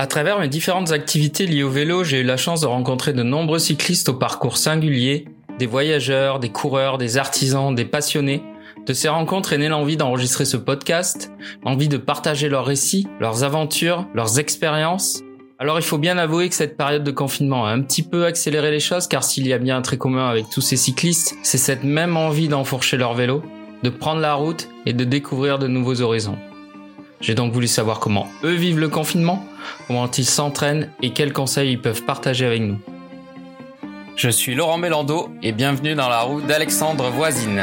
À travers mes différentes activités liées au vélo, j'ai eu la chance de rencontrer de nombreux cyclistes au parcours singulier, des voyageurs, des coureurs, des artisans, des passionnés. De ces rencontres est née l'envie d'enregistrer ce podcast, l'envie de partager leurs récits, leurs aventures, leurs expériences. Alors il faut bien avouer que cette période de confinement a un petit peu accéléré les choses car s'il y a bien un trait commun avec tous ces cyclistes, c'est cette même envie d'enfourcher leur vélo, de prendre la route et de découvrir de nouveaux horizons. J'ai donc voulu savoir comment eux vivent le confinement, comment ils s'entraînent et quels conseils ils peuvent partager avec nous. Je suis Laurent Mélando et bienvenue dans la roue d'Alexandre Voisine.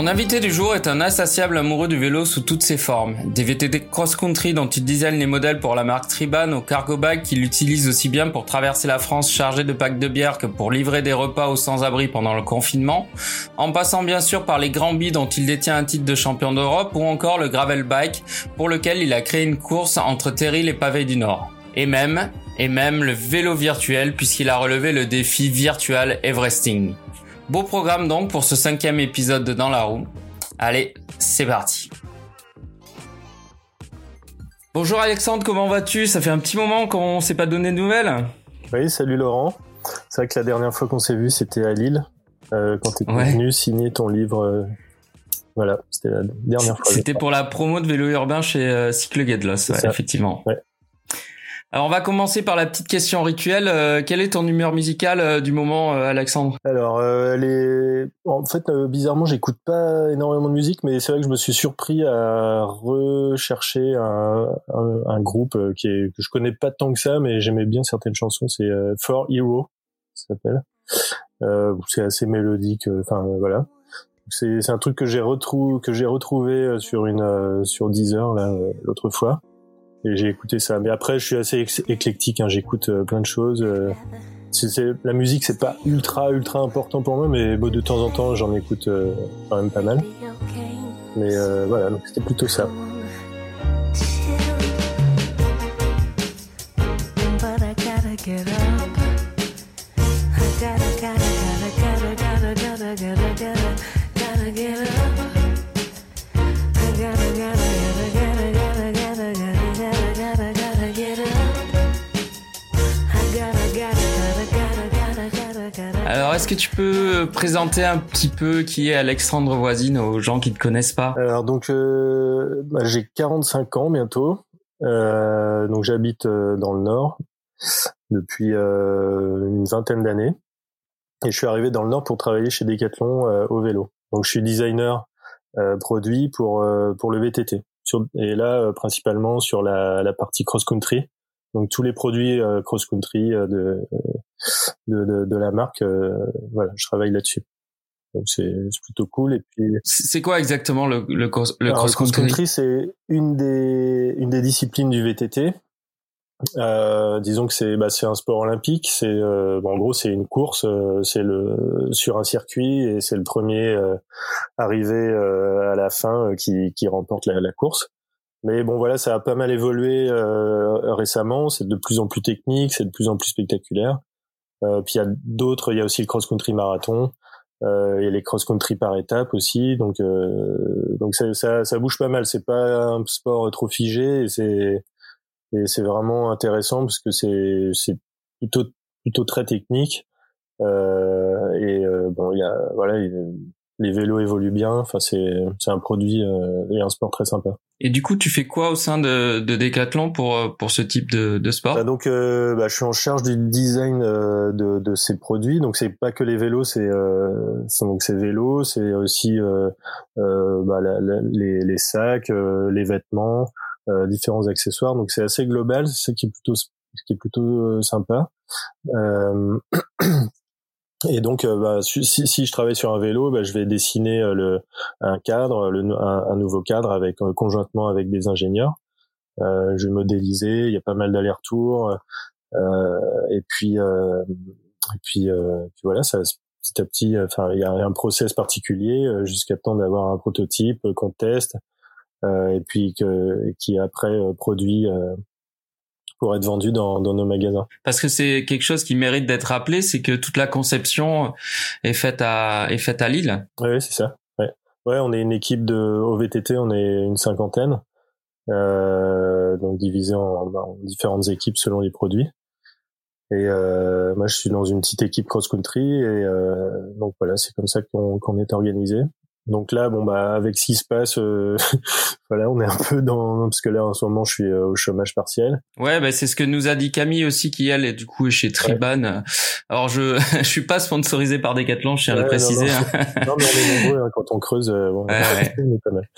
Mon invité du jour est un insatiable amoureux du vélo sous toutes ses formes. Des VTT cross-country dont il design les modèles pour la marque Triban au cargo bag qu'il utilise aussi bien pour traverser la France chargé de packs de bière que pour livrer des repas aux sans-abri pendant le confinement, en passant bien sûr par les grands billes dont il détient un titre de champion d'Europe ou encore le gravel bike pour lequel il a créé une course entre Terry et Pavés du Nord. Et même, et même le vélo virtuel puisqu'il a relevé le défi virtual Everesting. Beau programme donc pour ce cinquième épisode de Dans la roue. Allez, c'est parti. Bonjour Alexandre, comment vas-tu? Ça fait un petit moment qu'on s'est pas donné de nouvelles. Oui, salut Laurent. C'est vrai que la dernière fois qu'on s'est vu, c'était à Lille, euh, quand tu es venu signer ton livre. Euh, voilà, c'était la dernière fois. C'était pour la promo de vélo urbain chez euh, Cycle effectivement. Ouais. Alors on va commencer par la petite question rituelle. Euh, quelle est ton humeur musicale euh, du moment, euh, Alexandre? Alors, les... en fait, bizarrement, j'écoute pas énormément de musique, mais c'est vrai que je me suis surpris à rechercher un, un, groupe qui est que je connais pas tant que ça, mais j'aimais bien certaines chansons. C'est For Hero, ça s'appelle. c'est assez mélodique. Enfin voilà. C'est un truc que j'ai retrouvé que j'ai retrouvé sur une sur Deezer là l'autre fois et j'ai écouté ça. Mais après, je suis assez éclectique. Hein. J'écoute euh, plein de choses. Euh, c'est, la musique, c'est pas ultra ultra important pour moi, mais bon, de temps en temps, j'en écoute euh, quand même pas mal. Mais voilà, donc c'était plutôt ça. Est-ce que tu peux présenter un petit peu qui est Alexandre Voisine aux gens qui ne te connaissent pas? Alors, donc, euh, bah, j'ai 45 ans bientôt. Euh, donc, j'habite euh, dans le Nord depuis euh, une vingtaine d'années. Et je suis arrivé dans le Nord pour travailler chez Decathlon euh, au vélo. Donc, je suis designer produit pour pour le VTT. Et là, principalement sur la, la partie cross-country. Donc tous les produits cross-country de, de, de, de la marque, euh, voilà, je travaille là-dessus. Donc c'est plutôt cool. Et puis c'est quoi exactement le le, cross, le cross country, C'est une des une des disciplines du VTT. Euh, disons que c'est bah, c'est un sport olympique. C'est euh, bon, en gros c'est une course. Euh, c'est le sur un circuit et c'est le premier euh, arrivé à la fin qui qui remporte la, la course. Mais bon voilà, ça a pas mal évolué récemment. C'est de plus en plus technique, c'est de plus en plus spectaculaire. Euh, puis il y a d'autres, il y a aussi le cross-country marathon. Euh, et les cross-country par étapes aussi. Donc, euh, donc ça, ça, ça, bouge pas mal. C'est pas un sport trop figé c'est et c'est vraiment intéressant parce que c'est c'est plutôt plutôt très technique. Euh, et euh, bon, il y a voilà, les vélos évoluent bien. Enfin, c'est c'est un produit euh, et un sport très sympa. Et du coup, tu fais quoi au sein de, de Decathlon pour euh, pour ce type de, de sport? Bah Donc, euh, bah, je suis en charge du design euh, de, de ces produits. Donc, c'est pas que les vélos, c'est euh, donc ces vélos, c'est aussi euh, bah, la, les, les sacs, les vêtements, différents accessoires. Donc, c'est assez global. C'est ça qui est plutôt ce qui est plutôt sympa. Et donc, euh, bah, si, si, je travaille sur un vélo, bah, je vais dessiner euh, le, un cadre, le, un, nouveau cadre avec euh, conjointement avec des ingénieurs. Euh, je vais modéliser. Il y a pas mal d'allers-retours. et puis, et puis, puis, voilà, ça petit à petit. Enfin, il y a un process particulier jusqu'à temps d'avoir un prototype qu'on teste, et puis que, qui après produit pour être vendu dans, dans nos magasins. Parce que c'est quelque chose qui mérite d'être rappelé, c'est que toute la conception est faite à est faite à Lille. Oui, c'est ça. Ouais. ouais, on est une équipe de au VTT, on est une cinquantaine, euh, donc divisé en, en, différentes équipes selon les produits. Et euh, moi, je suis dans une petite équipe cross-country et euh, donc voilà, c'est comme ça qu'on qu'on est organisé. Donc là, bon bah avec ce qui se passe, euh, voilà, on est un peu dans parce que là en ce moment je suis euh, au chômage partiel. Ouais, bah c'est ce que nous a dit Camille aussi qui elle est du coup chez Triban. Alors je je suis pas sponsorisé par Decathlon, je tiens à le préciser. Non, non. Hein. non mais on est nombreux hein, quand on creuse, euh, bon, Ouais, ouais. on est pas mal.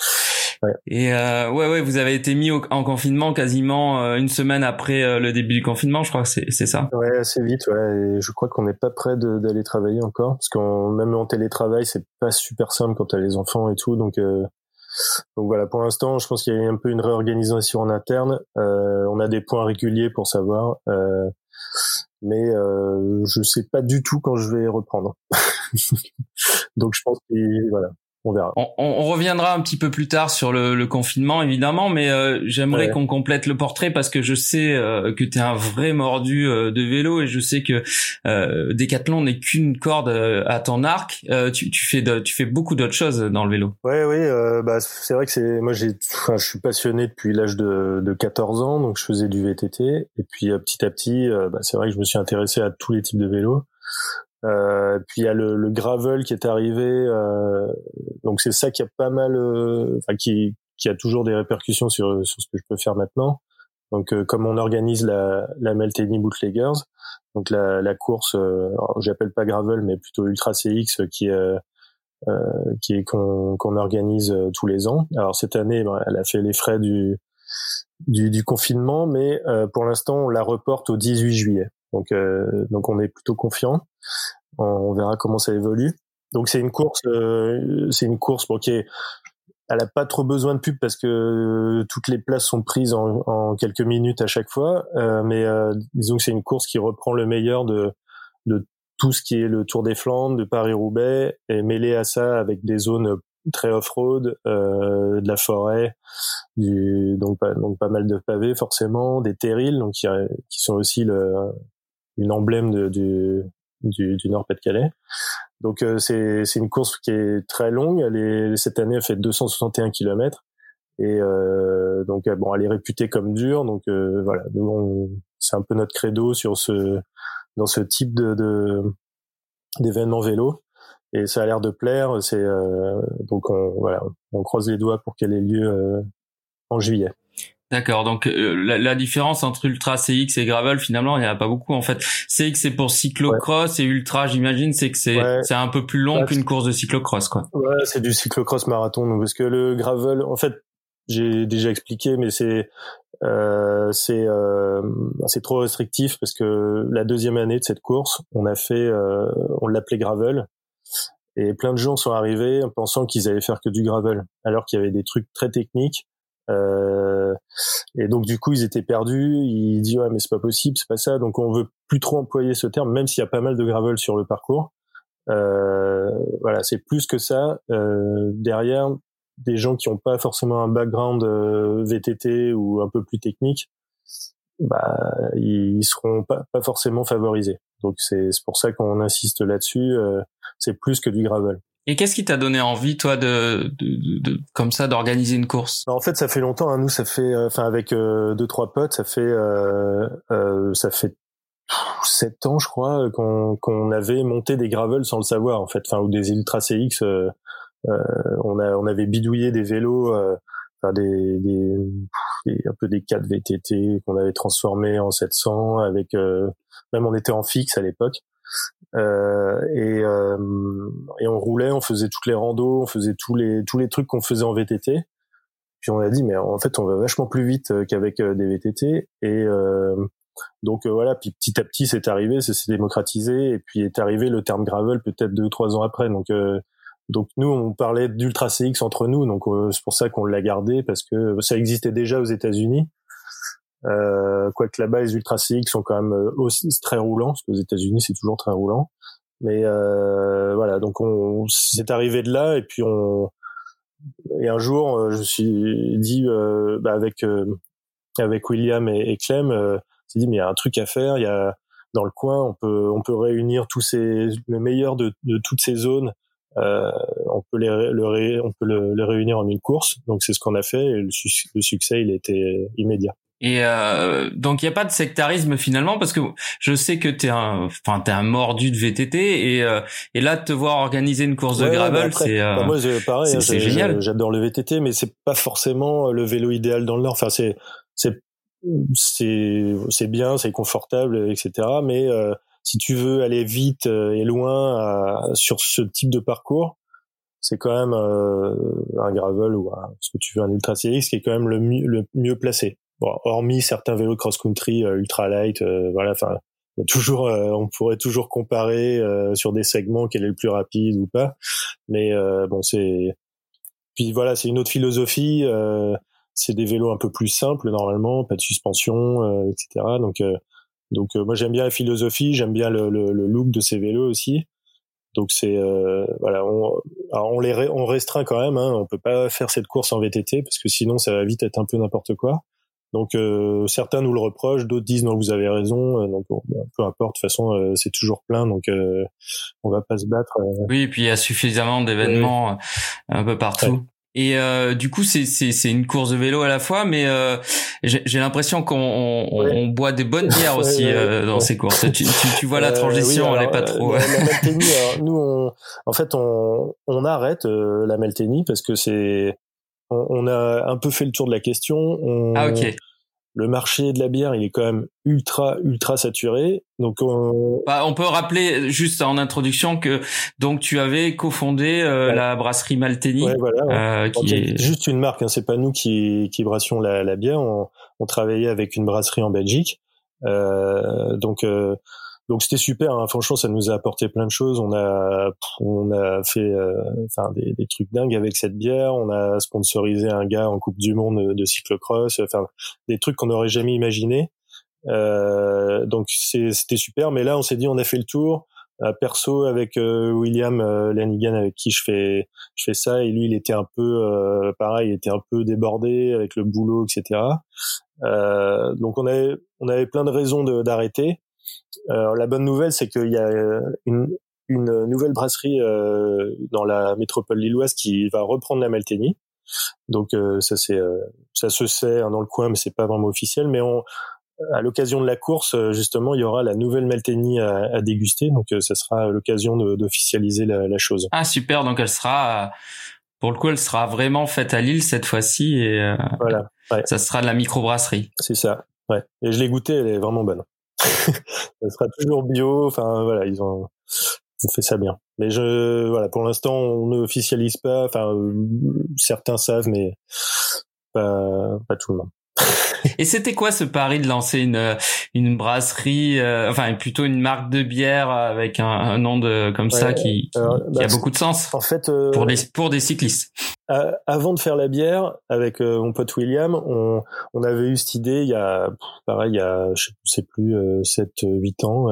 Et euh, ouais, ouais, vous avez été mis au- en confinement quasiment euh, une semaine après euh, le début du confinement, je crois que c'est c'est ça. Ouais, assez vite, ouais. Et je crois qu'on n'est pas prêt d'aller travailler encore, parce qu'on même en télétravail, c'est pas super simple quand t'as les enfants et tout. Donc, euh, donc voilà. Pour l'instant, je pense qu'il y a un peu une réorganisation en interne. Euh, on a des points réguliers pour savoir, euh, mais euh, je sais pas du tout quand je vais reprendre. donc je pense que voilà, on verra. On, on- on reviendra un petit peu plus tard sur le, le confinement, évidemment, mais euh, j'aimerais Ouais. qu'on complète le portrait parce que je sais euh, que tu es un vrai mordu euh, de vélo et je sais que euh, Decathlon n'est qu'une corde à ton arc. Euh, tu, tu fais de- tu fais beaucoup d'autres choses dans le vélo. Ouais, oui, euh, bah c'est vrai que c'est moi j'ai, enfin, je suis passionné depuis l'âge de, de 14 ans, donc je faisais du VTT et puis euh, petit à petit, euh, bah, c'est vrai que je me suis intéressé à tous les types de vélos. Euh, puis il y a le, le gravel qui est arrivé, euh, donc c'est ça qui a pas mal, euh, enfin qui qui a toujours des répercussions sur sur ce que je peux faire maintenant. Donc euh, comme on organise la la Bootleggers, donc la la course, euh, j'appelle pas gravel mais plutôt Ultra CX qui est qui est qu'on qu'on organise tous les ans. Alors cette année, ben, elle a fait les frais du du, du confinement, mais pour l'instant, on la reporte au 18 juillet. Donc euh, donc on est plutôt confiant. On, on verra comment ça évolue. Donc c'est une course, euh, c'est une course bon, qui est elle a pas trop besoin de pub parce que toutes les places sont prises en, en quelques minutes à chaque fois. Euh, mais euh, disons que c'est une course qui reprend le meilleur de, de tout ce qui est le Tour des Flandres, de Paris-Roubaix, et mêlé à ça avec des zones très off-road, euh, de la forêt, du, donc, pas, donc pas mal de pavés forcément, des terrils, donc qui, qui sont aussi le, une emblème de, du, du, du Nord-Pas-de-Calais. Donc euh, c'est une course qui est très longue. Elle est cette année elle fait 261 km et euh, donc euh, bon elle est réputée comme dure. Donc euh, voilà, c'est un peu notre credo sur ce dans ce type de de- d'événement vélo et ça a l'air de plaire. C'est euh, donc on voilà on croise les doigts pour qu'elle ait lieu euh, en juillet. D'accord. Donc euh, la, la différence entre Ultra CX et Gravel, finalement, il n'y en a pas beaucoup en fait. CX c'est pour cyclocross et Ultra, j'imagine, c'est que c'est Ouais. c'est un peu plus long Ouais, qu'une course de cyclocross, quoi. Ouais, c'est du cyclocross marathon. Donc, parce que le gravel, en fait, j'ai déjà expliqué, mais c'est euh, c'est euh, c'est trop restrictif parce que la deuxième année de cette course, on a fait, euh, on l'appelait gravel, et plein de gens sont arrivés en pensant qu'ils allaient faire que du gravel, alors qu'il y avait des trucs très techniques. Euh, et donc du coup ils étaient perdus. Ils disent ouais mais c'est pas possible, c'est pas ça. Donc on veut plus trop employer ce terme, même s'il y a pas mal de gravel sur le parcours. Euh, voilà, c'est plus que ça. Euh, derrière, des gens qui n'ont pas forcément un background euh, VTT ou un peu plus technique, bah, ils, seront pas, pas forcément favorisés. Donc c'est pour ça qu'on insiste là-dessus. euh, c'est plus que du gravel. Et qu'est-ce qui t'a donné envie, toi, de, de, de- de- comme ça, d'organiser une course? En fait, ça fait longtemps. Hein, nous, ça fait, euh, enfin, avec euh, deux trois potes, ça fait, euh, euh, ça fait sept ans, je crois, qu'on qu'on avait monté des gravels sans le savoir, en fait, enfin, ou des Ultra CX. euh, euh, on a, on avait bidouillé des vélos, euh, enfin, des, des, un peu des 4 VTT qu'on avait transformés en 700 avec, euh, même on était en fixe à l'époque. Euh, et, euh, et on roulait, on faisait toutes les randos, on faisait tous les tous les trucs qu'on faisait en VTT. Puis on a dit mais en fait on va vachement plus vite euh, qu'avec euh, des VTT et euh, donc voilà puis petit à petit c'est arrivé, ça s'est démocratisé et puis est arrivé le terme gravel peut-être deux ou trois ans après donc donc nous on parlait d'ultra CX entre nous donc euh, c'est pour ça qu'on l'a gardé parce que ça existait déjà aux États-Unis. Euh, quoique là-bas les ultra CX sont quand même euh, aussi très roulants parce qu'aux États-Unis c'est toujours très roulant. Mais euh, voilà donc on c'est arrivé de là et puis on et un jour, euh, je me suis dit euh, bah, avec avec William et, et Clem, euh, s'est dit mais il y a un truc à faire. Il y a dans le coin, on peut on peut réunir tous ces le meilleur de, de toutes ces zones. On peut les le, on peut le, les réunir en une course. Donc c'est ce qu'on a fait et le, le succès il était immédiat. Et euh, donc il y a pas de sectarisme finalement parce que je sais que t'es un, enfin t'es un mordu de VTT et euh, et là de te voir organiser une course de gravel, c'est euh, bah moi pareil, c'est hein, génial. J'adore le VTT, mais c'est pas forcément le vélo idéal dans le Nord. Enfin c'est c'est c'est c'est bien, c'est confortable, etc. Mais euh, si tu veux aller vite euh, et loin sur ce type de parcours, c'est quand même un gravel ou un, ce que tu veux un ultra CX qui est quand même le mieux, le mieux placé. Bon, hormis certains vélos cross-country euh, ultra light, euh, voilà, enfin, toujours, euh, on pourrait toujours comparer sur des segments quel est le plus rapide ou pas. Mais bon, c'est puis voilà, c'est une autre philosophie. c'est des vélos un peu plus simples normalement, pas de suspension, etc. Donc donc moi j'aime bien la philosophie, j'aime bien le, le, le, look de ces vélos aussi. Donc c'est voilà, on, on les on restreint quand même. Hein, on peut pas faire cette course en VTT parce que sinon ça va vite être un peu n'importe quoi. Donc euh, certains nous le reprochent, d'autres disent non vous avez raison. Euh, donc peu importe, de toute façon euh, c'est toujours plein, donc on va pas se battre. Oui, et puis il y a suffisamment d'événements un peu partout. Et du coup, c'est c'est une course de vélo à la fois, mais j'ai l'impression qu'on on, boit des bonnes bières aussi dans ces courses. Tu, tu, tu vois la transition, elle est pas trop. La, la nous, on, en fait, on, on arrête la Malteni parce que c'est on, a un peu fait le tour de la question. ah ok. Le marché de la bière, il est quand même ultra ultra saturé. Donc on... Bah, on peut rappeler juste en introduction que donc tu avais cofondé euh, la brasserie Malteni, ouais, voilà, euh, qui est juste une marque. Hein, c'est pas nous qui qui brassions la, la bière. On, travaillait avec une brasserie en Belgique. Euh, donc donc c'était super. Hein. Franchement, ça nous a apporté plein de choses. On a on a fait euh, des, des, trucs dingues avec cette bière. On a sponsorisé un gars en Coupe du Monde de cyclocross. Enfin des trucs qu'on n'aurait jamais imaginé. Euh, donc c'était super. Mais là, on s'est dit, on a fait le tour. Euh, perso avec euh, William euh, Lanigan avec qui je fais je fais ça et lui il était un peu pareil il était un peu débordé avec le boulot etc donc on avait on avait plein de raisons d'arrêter alors, la bonne nouvelle, c'est qu'il y a euh, une, une nouvelle brasserie euh, dans la métropole lilloise qui va reprendre la Malteni. Donc euh, ça c'est ça se sait hein, dans le coin, mais c'est pas vraiment officiel. Mais on, à l'occasion de la course, justement, il y aura la nouvelle Malteni à, à déguster. Donc ça sera l'occasion d'officialiser la, la, chose. Ah super, donc elle sera pour le coup, elle sera vraiment faite à Lille cette fois-ci et voilà, ça sera de la microbrasserie. C'est ça. Ouais. Et je l'ai goûté, elle est vraiment bonne. Ça sera toujours bio. Enfin voilà, ils ont, fait ça bien. Mais je voilà, pour l'instant, on ne officialise pas. Enfin, certains savent, mais pas, pas tout le monde. Et c'était quoi ce pari de lancer une une brasserie, euh, enfin plutôt une marque de bière avec un, un nom de comme ça qui, qui, a bah, beaucoup de sens. En fait, euh, pour des pour des cyclistes? Avant de faire la bière avec euh, mon pote William, on on avait eu cette idée il y a pareil il y a je sais plus 7 8 ans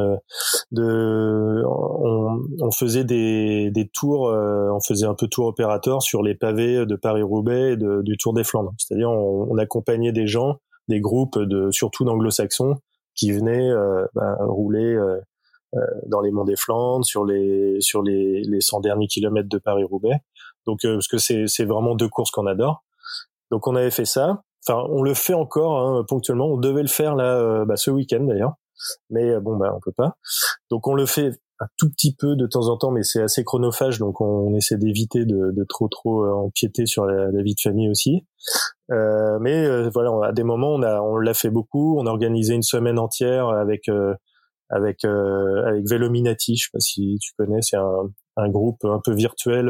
de on, on faisait des des tours on faisait un peu tour opérateur sur les pavés de Paris-Roubaix et du Tour des Flandres. C'est-à-dire on, accompagnait des gens des groupes de surtout d'anglo-saxons qui venaient euh, bah, rouler euh, euh, dans les monts des Flandres, sur les sur les, les 100 derniers kilomètres de Paris-Roubaix. Donc parce que c'est c'est vraiment deux courses qu'on adore. Donc on avait fait ça. Enfin, on le fait encore hein, ponctuellement. On devait le faire là bah, ce week-end d'ailleurs, mais bon bah on peut pas. Donc on le fait un tout petit peu de temps en temps, mais c'est assez chronophage, donc on, essaie d'éviter de, de, trop trop empiéter sur la, la, vie de famille aussi. Euh, mais euh, voilà, à des moments, on a, on l'a fait beaucoup. On a organisé une semaine entière avec euh, avec avec Velominati. Je sais pas si tu connais, c'est un, un groupe un peu virtuel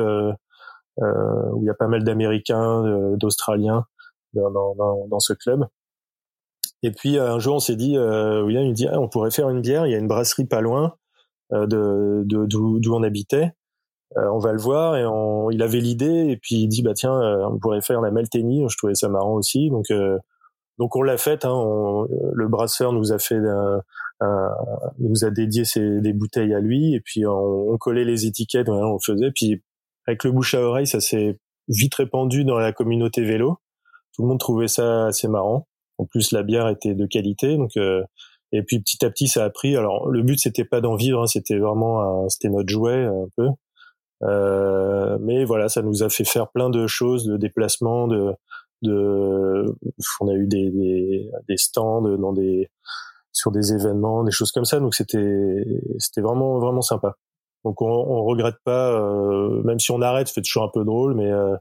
où il y a pas mal d'Américains, d'Australiens dans, dans, dans, ce club. Et puis un jour, on s'est dit, euh, William il dit, ah, on pourrait faire une bière. Il y a une brasserie pas loin de d'où on habitait. Euh, on va le voir et on, il avait l'idée et puis il dit bah tiens euh, on pourrait faire la Malteni je trouvais ça marrant aussi donc euh, donc on l'a fait hein, le brasseur nous a fait un, nous a dédié ses, des bouteilles à lui et puis on, collait les étiquettes on faisait puis avec le bouche à oreille ça s'est vite répandu dans la communauté vélo tout le monde trouvait ça assez marrant en plus la bière était de qualité donc Et puis petit à petit, ça a pris. Alors le but c'était pas d'en vivre, hein, c'était vraiment c'était notre jouet un peu. Euh, mais voilà, ça nous a fait faire plein de choses, de déplacements, de, de on a eu des, des, des stands dans des sur des événements, des choses comme ça. Donc c'était c'était vraiment vraiment sympa. Donc on, on regrette pas, euh, même si on arrête, c'est toujours un peu drôle, mais euh,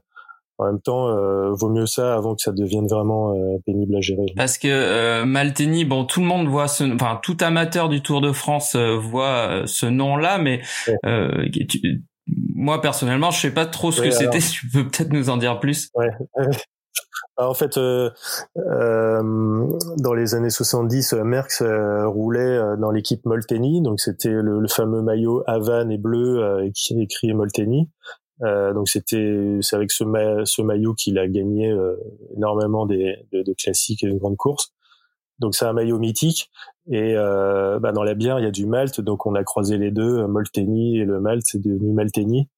en même temps, euh, vaut mieux ça avant que ça devienne vraiment euh, pénible à gérer. Parce que euh, Malteni, bon, tout le monde voit ce, enfin, tout amateur du Tour de France voit ce nom-là, mais moi personnellement, je sais pas trop ce que c'était. Tu peux peut-être nous en dire plus? Ouais. en fait, euh, dans les années 70, Merckx roulait dans l'équipe Molteni, donc c'était le, fameux maillot Havane et bleu qui écrit Molteni. Euh, donc c'était c'est avec ce, maillot qu'il a gagné euh, énormément des, de, classiques et de grandes courses. Donc c'est un maillot mythique et euh, bah dans la bière il y a du malt donc on a croisé les deux Molteni et le malt c'est devenu Malteni.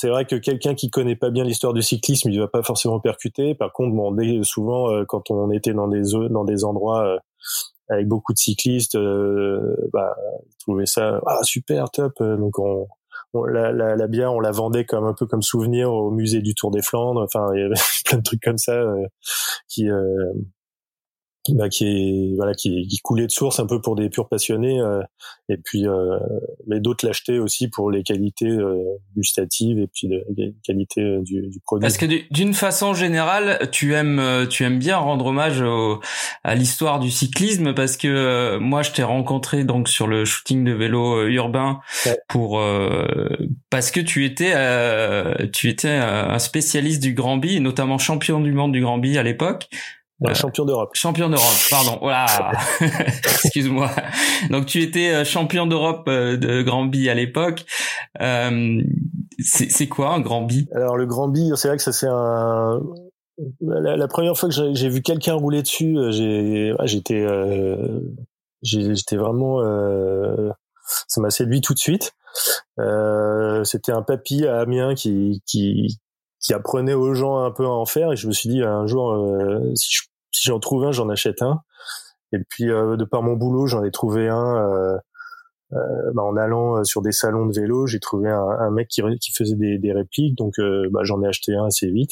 C'est vrai que quelqu'un qui connaît pas bien l'histoire du cyclisme il va pas forcément percuter. Par contre bon souvent euh, quand on était dans des dans des endroits euh, avec beaucoup de cyclistes bah trouvait ça ah super top donc on la, la, la, bière, on la vendait comme un peu comme souvenir au musée du Tour des Flandres. Enfin, il y avait plein de trucs comme ça euh, qui euh, bah, qui est voilà qui, qui coulait de source un peu pour des purs passionnés euh, et puis euh, mais d'autres l'achetaient aussi pour les qualités euh, gustatives et puis les qualités du, du, produit. Parce que d'une façon générale tu aimes tu aimes bien rendre hommage au, à l'histoire du cyclisme parce que moi je t'ai rencontré donc sur le shooting de vélo urbain pour parce que tu étais tu étais un spécialiste du Grand Bi notamment champion du monde du Grand Bi à l'époque euh, champion d'Europe. Champion d'Europe, pardon. Voilà. Excuse-moi. Donc tu étais euh, champion d'Europe euh, de Grand Bi à l'époque. Euh, c'est quoi un Grand Bi? Alors le Grand Bi, c'est vrai que ça c'est un. La, première fois que j'ai vu quelqu'un rouler dessus, j'ai, j'étais, j'étais vraiment, ça m'a séduit tout de suite. C'était un papy à Amiens qui, qui, qui apprenait aux gens un peu à en faire et je me suis dit un jour si je si j'en trouve un, j'en achète un. Et puis euh, de par mon boulot, j'en ai trouvé un euh, euh, bah, en allant euh, sur des salons de vélo. J'ai trouvé un, un, mec qui, qui faisait des, des répliques, donc euh, bah, j'en ai acheté un assez vite.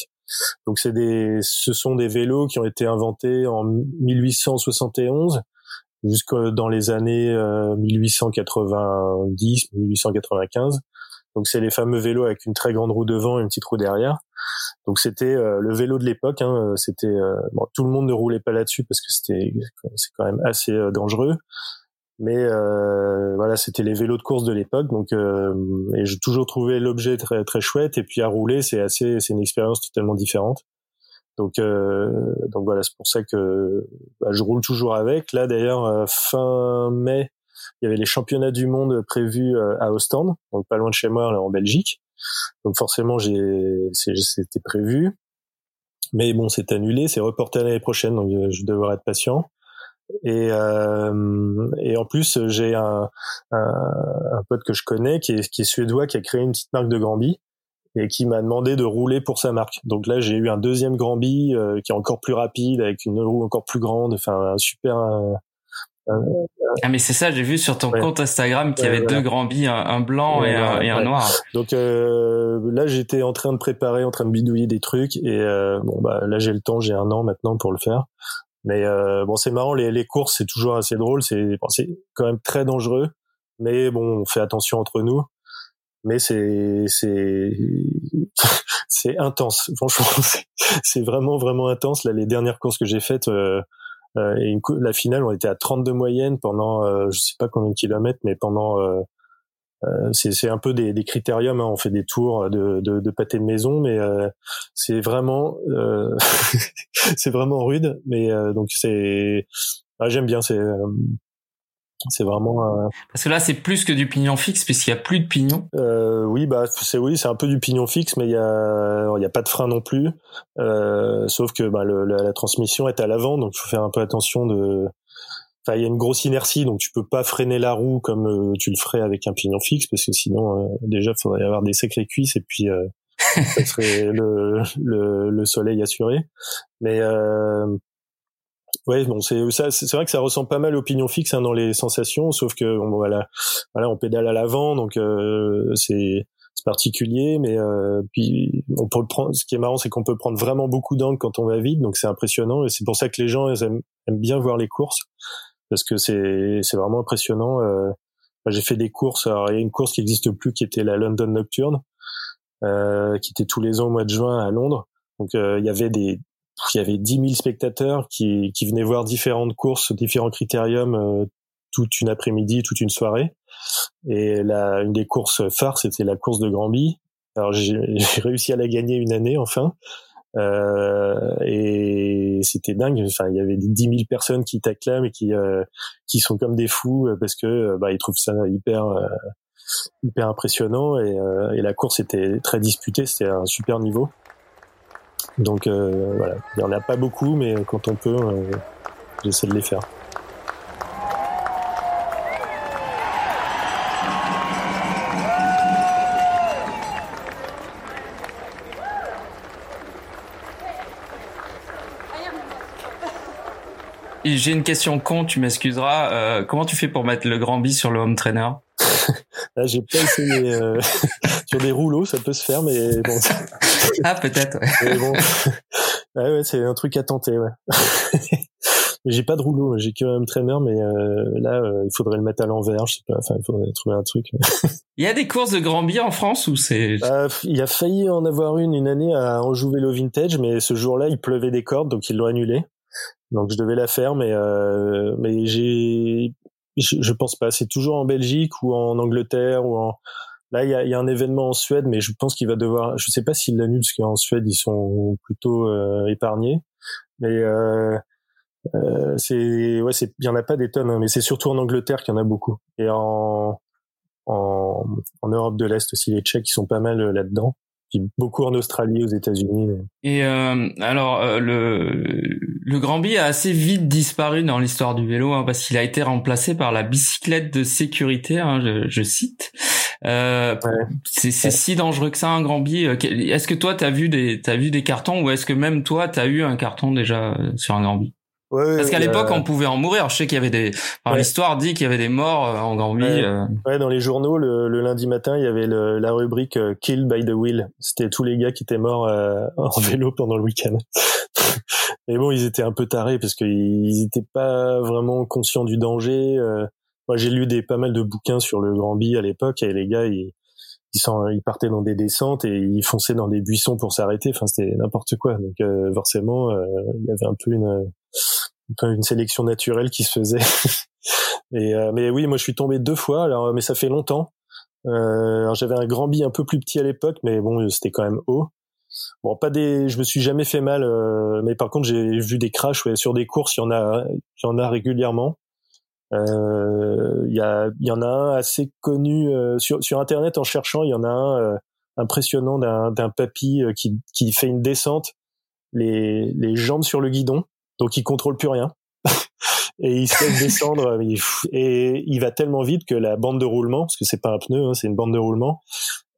Donc c'est des, ce sont des vélos qui ont été inventés en 1871 jusque dans les années 1890, 1895. Donc c'est les fameux vélos avec une très grande roue devant et une petite roue derrière. Donc c'était euh, le vélo de l'époque. Hein, c'était euh, bon, tout le monde ne roulait pas là-dessus parce que c'était c'est quand même assez euh, dangereux. Mais voilà, c'était les vélos de course de l'époque. Donc et j'ai toujours trouvé l'objet très très chouette. Et puis à rouler, c'est assez, c'est une expérience totalement différente. Donc donc voilà, c'est pour ça que bah, je roule toujours avec. Là d'ailleurs, fin mai, il y avait les championnats du monde prévus à Ostende, donc pas loin de chez moi, là, en Belgique. Donc forcément, c'était prévu. Mais bon, c'est annulé, c'est reporté à l'année prochaine, donc euh, je devrais être patient. Et, euh, et en plus, j'ai un, un, pote que je connais qui est, qui est suédois, qui a créé une petite marque de Granby et qui m'a demandé de rouler pour sa marque. Donc là, j'ai eu un deuxième Granby euh, qui est encore plus rapide, avec une roue encore plus grande, enfin un super ah mais c'est ça, j'ai vu sur ton compte Instagram qu'il y avait deux grands billes, un, blanc et, un, noir. Donc euh, là j'étais en train de préparer, en train de bidouiller des trucs et euh, bon bah là j'ai le temps, j'ai un an maintenant pour le faire. Mais euh, bon c'est marrant, les, les courses c'est toujours assez drôle, c'est bon, c'est quand même très dangereux, mais bon on fait attention entre nous. Mais c'est c'est c'est intense, franchement c'est vraiment vraiment intense. Là les dernières courses que j'ai faites. Euh, et une, la finale, on était à 32 moyenne pendant, euh, je sais pas combien de kilomètres, mais pendant euh, euh, c'est un peu des, des critériums. Hein. On fait des tours de, de, de pâté de maison, mais euh, c'est vraiment euh, c'est vraiment rude. Mais donc c'est ah, j'aime bien. C'est c'est vraiment. Euh... Parce que là, c'est plus que du pignon fixe, puisqu'il y a plus de pignon. Euh, oui, bah c'est oui, c'est un peu du pignon fixe, mais il y a il y a pas de frein non plus. Euh, sauf que bah, le, la, la, transmission est à l'avant, donc il faut faire un peu attention de. Enfin, il y a une grosse inertie, donc tu peux pas freiner la roue comme euh, tu le ferais avec un pignon fixe, parce que sinon euh, déjà il faudrait avoir des sacrées cuisses et puis euh, ça serait le, le, le soleil assuré. Mais Ouais, bon, c'est ça, c'est vrai que ça ressemble pas mal au pignon fixe hein, dans les sensations, sauf que bon, voilà, voilà, on pédale à l'avant, donc euh, c'est particulier, mais euh, puis on peut prendre. Ce qui est marrant, c'est qu'on peut prendre vraiment beaucoup d'angles quand on va vite, donc c'est impressionnant, et c'est pour ça que les gens aiment, aiment, bien voir les courses parce que c'est c'est vraiment impressionnant. Euh, j'ai fait des courses. Alors, il y a une course qui n'existe plus, qui était la London Nocturne, euh, qui était tous les ans au mois de juin à Londres. Donc euh, il y avait des il y avait 10 000 spectateurs qui, qui venaient voir différentes courses, différents critériums euh, toute une après-midi, toute une soirée. Et la, une des courses phares, c'était la course de Granby. Alors j'ai réussi à la gagner une année enfin. Euh, et c'était dingue. Enfin, il y avait 10 000 personnes qui t'acclament et qui euh, qui sont comme des fous parce que bah ils trouvent ça hyper hyper impressionnant et, et la course était très disputée. C'était un super niveau. Donc euh, voilà, il n'y en a pas beaucoup, mais quand on peut, euh, j'essaie de les faire. J'ai une question con, tu m'excuseras. Euh, comment tu fais pour mettre le grand bis sur le home trainer? Là, j'ai pas essayé euh, sur des rouleaux, ça peut se faire, mais bon. ah, peut-être. Ouais. bon. ouais, ouais c'est un truc à tenter. Ouais. j'ai pas de rouleau, j'ai que un trainer, mais euh, là, euh, il faudrait le mettre à l'envers. Je sais pas. Enfin, il faudrait trouver un truc. il y a des courses de grand biais en France ou c'est bah, Il a failli en avoir une une année à Anjou Vélo Vintage, mais ce jour-là, il pleuvait des cordes, donc ils l'ont annulé. Donc je devais la faire, mais euh, mais j'ai je, je pense pas. C'est toujours en Belgique ou en Angleterre ou en Là, il y a, y a, un événement en Suède, mais je pense qu'il va devoir. Je sais pas s'il l'annule parce qu'en Suède ils sont plutôt euh, épargnés. Mais euh, euh, c'est ouais, c'est il y en a pas des tonnes, hein, mais c'est surtout en Angleterre qu'il y en a beaucoup. Et en en, en Europe de l'Est aussi, les Tchèques ils sont pas mal euh, là-dedans. Puis beaucoup en Australie, aux États-Unis. Et euh, alors euh, le le Grand Bi a assez vite disparu dans l'histoire du vélo hein, parce qu'il a été remplacé par la bicyclette de sécurité, hein, je, je, cite. Euh, C'est si dangereux que ça un Grand Bi. Est-ce que toi t'as vu des t'as vu des cartons ou est-ce que même toi t'as eu un carton déjà sur un Grand Bi Ouais, Parce qu'à l'époque, on pouvait en mourir. Je sais qu'il y avait des. Enfin, L'histoire dit qu'il y avait des morts euh, en Gambie. Euh. Ouais, dans les journaux, le, le, lundi matin, il y avait le, la rubrique euh, "Killed by the Wheel". C'était tous les gars qui étaient morts en vélo pendant le week-end. Mais bon, ils étaient un peu tarés parce qu'ils étaient pas vraiment conscients du danger. Moi, j'ai lu des pas mal de bouquins sur le Gambie à l'époque et les gars, ils ils, sont, ils partaient dans des descentes et ils fonçaient dans des buissons pour s'arrêter. Enfin, c'était n'importe quoi. Donc, forcément, il y avait un peu une une sélection naturelle qui se faisait. et euh, mais oui, moi je suis tombé deux fois. Alors, mais ça fait longtemps. Euh, j'avais un grand bi un peu plus petit à l'époque, mais bon, c'était quand même haut. Bon, pas des, je me suis jamais fait mal, euh, mais par contre j'ai vu des crashs ouais, sur des courses. Il y en a, il y en a régulièrement. Euh, il y a, y en a un assez connu sur sur internet en cherchant. Il y en a un impressionnant d'un papy qui qui fait une descente, les les jambes sur le guidon donc il contrôle plus rien. et il se laisse descendre et il va tellement vite que la bande de roulement, parce que c'est pas un pneu, hein, c'est une bande de roulement,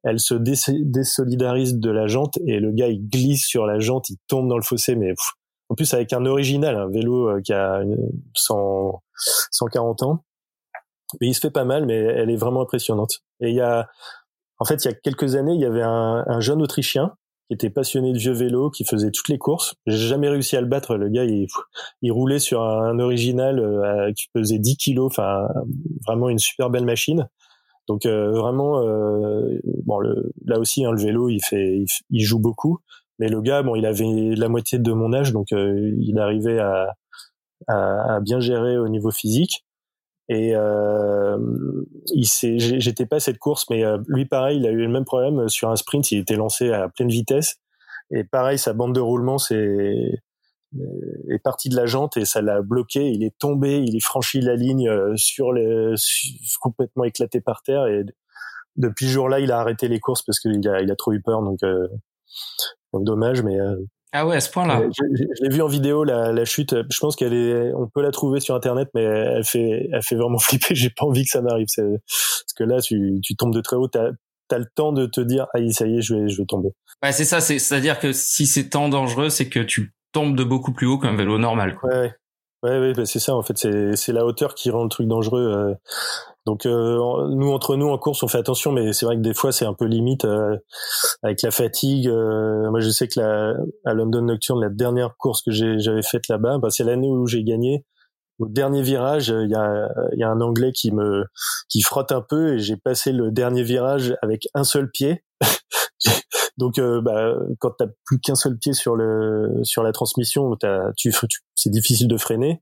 elle se désolidarise de la jante et le gars il glisse sur la jante, il tombe dans le fossé, mais en plus avec un original, un vélo euh, qui a 100, 140 ans. Mais il se fait pas mal, mais elle est vraiment impressionnante. Et il y a, en fait, il y a quelques années, il y avait un, un jeune Autrichien qui était passionné de vieux vélo, qui faisait toutes les courses. J'ai jamais réussi à le battre. Le gars, il, il roulait sur un original euh, qui pesait 10 kilos. Enfin, vraiment une super belle machine. Donc euh, vraiment, euh, bon, le, là aussi, hein, le vélo, il fait, il, joue beaucoup. Mais le gars, bon, il avait la moitié de mon âge, donc il arrivait à, à, à, bien gérer au niveau physique. Et euh, il s'est, j'étais pas à cette course, mais euh, lui pareil, il a eu le même problème sur un sprint. Il était lancé à pleine vitesse et pareil, sa bande de roulement c'est est partie de la jante et ça l'a bloqué. Il est tombé, il est franchi la ligne euh, sur les complètement éclaté par terre et depuis ce jour-là, il a arrêté les courses parce qu'il a, il a trop eu peur. Donc, euh, donc dommage, mais ah ouais, à ce point-là. Je, l'ai vu en vidéo la, la, chute. Je pense qu'elle est, on peut la trouver sur internet, mais elle fait, elle fait vraiment flipper. J'ai pas envie que ça m'arrive. Parce que là, tu, tu tombes de très haut. T'as as le temps de te dire, ah ça y est, je vais, je vais tomber. Ouais, c'est ça. C'est, à dire que si c'est tant dangereux, c'est que tu tombes de beaucoup plus haut qu'un vélo normal. Quoi. Ouais, Ouais, ouais, bah, c'est ça. En fait, c'est c'est la hauteur qui rend le truc dangereux. Euh. Donc euh, nous entre nous en course, on fait attention, mais c'est vrai que des fois c'est un peu limite euh, avec la fatigue. moi, je sais que la, à London Nocturne, la dernière course que j'avais faite là-bas, bah, c'est l'année où j'ai gagné. Au dernier virage, il y a, y a un Anglais qui me qui frotte un peu et j'ai passé le dernier virage avec un seul pied. Donc, euh, bah, quand t'as plus qu'un seul pied sur le sur la transmission, as, tu, c'est difficile de freiner.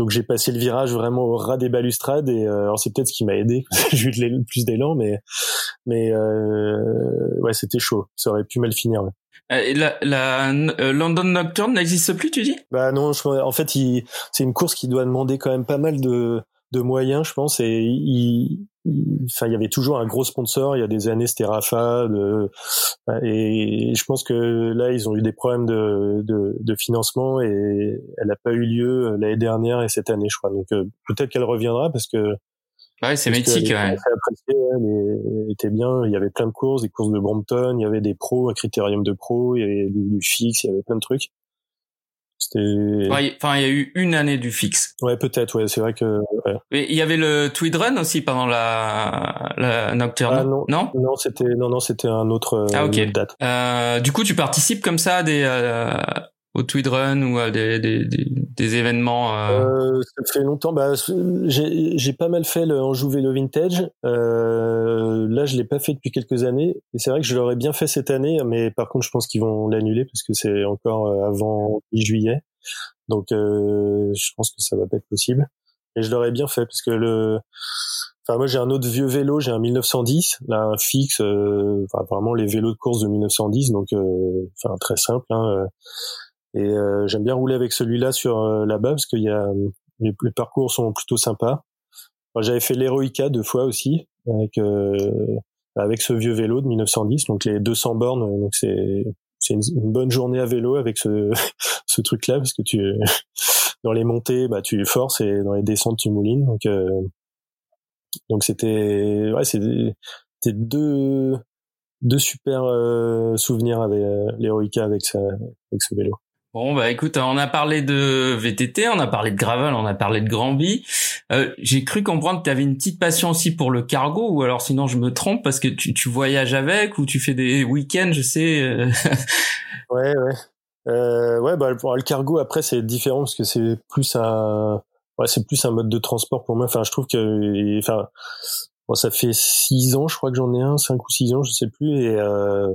Donc j'ai passé le virage vraiment au ras des balustrades et euh, alors c'est peut-être ce qui m'a aidé. j'ai eu le plus d'élan, mais mais euh, ouais c'était chaud. Ça aurait pu mal finir. Ouais. Et la, la London Nocturne n'existe plus, tu dis? Bah non, je, en fait, c'est une course qui doit demander quand même pas mal de de moyens, je pense. Et il, enfin, il y avait toujours un gros sponsor. Il y a des années, c'était Rafa. De, et je pense que là, ils ont eu des problèmes de, de, de financement et elle n'a pas eu lieu l'année dernière et cette année, je crois. Donc euh, peut-être qu'elle reviendra parce que Ouais, c'est mythique. Ouais. Elle était bien. Il y avait plein de courses, des courses de Brompton, il y avait des pros, un critérium de pro, il y avait du, du fixe, il y avait plein de trucs. Enfin, il y a eu une année du fixe. Ouais, peut-être. Ouais, c'est vrai que. Ouais. Et il y avait le Tweed Run aussi pendant la, la Nocturne. Ah, non, non, non, c'était non, non, c'était un autre. Ah ok. Date. Euh, du coup, tu participes comme ça à des euh, au Tweed Run ou à des, des, des, des événements euh... Euh, Ça fait longtemps. Bah, j'ai pas mal fait le Anjou Vélo Vintage. Euh, là, je l'ai pas fait depuis quelques années. Et c'est vrai que je l'aurais bien fait cette année, mais par contre, je pense qu'ils vont l'annuler parce que c'est encore euh, avant juillet. Donc, euh, je pense que ça va pas être possible. Et je l'aurais bien fait parce que le. Enfin, moi, j'ai un autre vieux vélo, j'ai un 1910, là, un fixe, euh, enfin, vraiment les vélos de course de 1910, donc, enfin, très simple. Hein, et euh, j'aime bien rouler avec celui-là sur euh, là-bas parce qu'il y a les, parcours sont plutôt sympas. J'avais fait l'Heroica deux fois aussi avec euh, avec ce vieux vélo de 1910, donc les 200 bornes. Donc c'est c'est une, bonne journée à vélo avec ce ce truc-là parce que tu dans les montées bah tu forces et dans les descentes tu moulines. Donc donc c'était ouais c'était deux deux super souvenirs avec l'Heroica avec avec ce vélo. Bon bah écoute, on a parlé de VTT, on a parlé de gravel, on a parlé de Granby. Euh, J'ai cru comprendre que tu avais une petite passion aussi pour le cargo, ou alors sinon je me trompe parce que tu, tu voyages avec ou tu fais des week-ends, je sais. Euh. ouais ouais. Euh, ouais bah le cargo après c'est différent parce que c'est plus un ouais, c'est plus un mode de transport pour moi. Enfin je trouve que enfin bon, ça fait six ans je crois que j'en ai un, cinq ou six ans je sais plus et euh,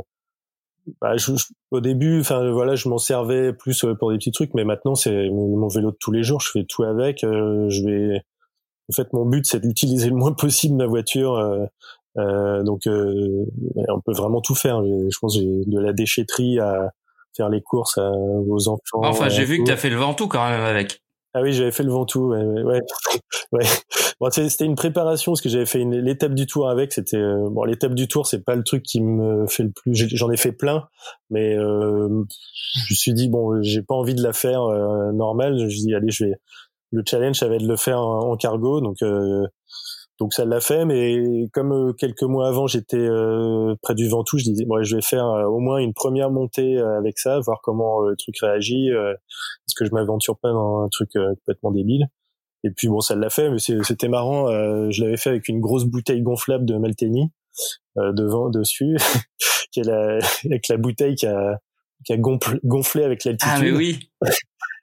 bah, je, au début, enfin voilà, je m'en servais plus euh, pour des petits trucs, mais maintenant c'est mon vélo de tous les jours. Je fais tout avec. Euh, je vais, en fait, mon but c'est d'utiliser le moins possible ma voiture. Euh, euh donc, on peut vraiment tout faire. Je pense de la déchetterie à faire les courses aux enfants. Enfin, j'ai vu que tu as fait le Ventoux quand même avec. Ah oui, j'avais fait le Ventoux. Ouais, ouais. Bon, c'était une préparation parce que j'avais fait l'étape du Tour avec. C'était euh, bon, l'étape du Tour, c'est pas le truc qui me fait le plus. J'en ai fait plein, mais euh, je me suis dit bon, j'ai pas envie de la faire euh, normale. Je me suis dit allez, je vais. Le challenge, ça va être de le faire en, cargo, donc euh, donc ça l'a fait, mais comme euh, quelques mois avant j'étais euh, près du Ventoux, je disais bon, je vais faire euh, au moins une première montée avec ça, voir comment le truc réagit. Est-ce que je m'aventure pas dans un truc complètement débile Et puis bon, ça l'a fait, mais c'était marrant. je l'avais fait avec une grosse bouteille gonflable de Malteni devant dessus, qui est la, avec la bouteille qui a qui a gonflé, avec l'altitude. Ah mais oui.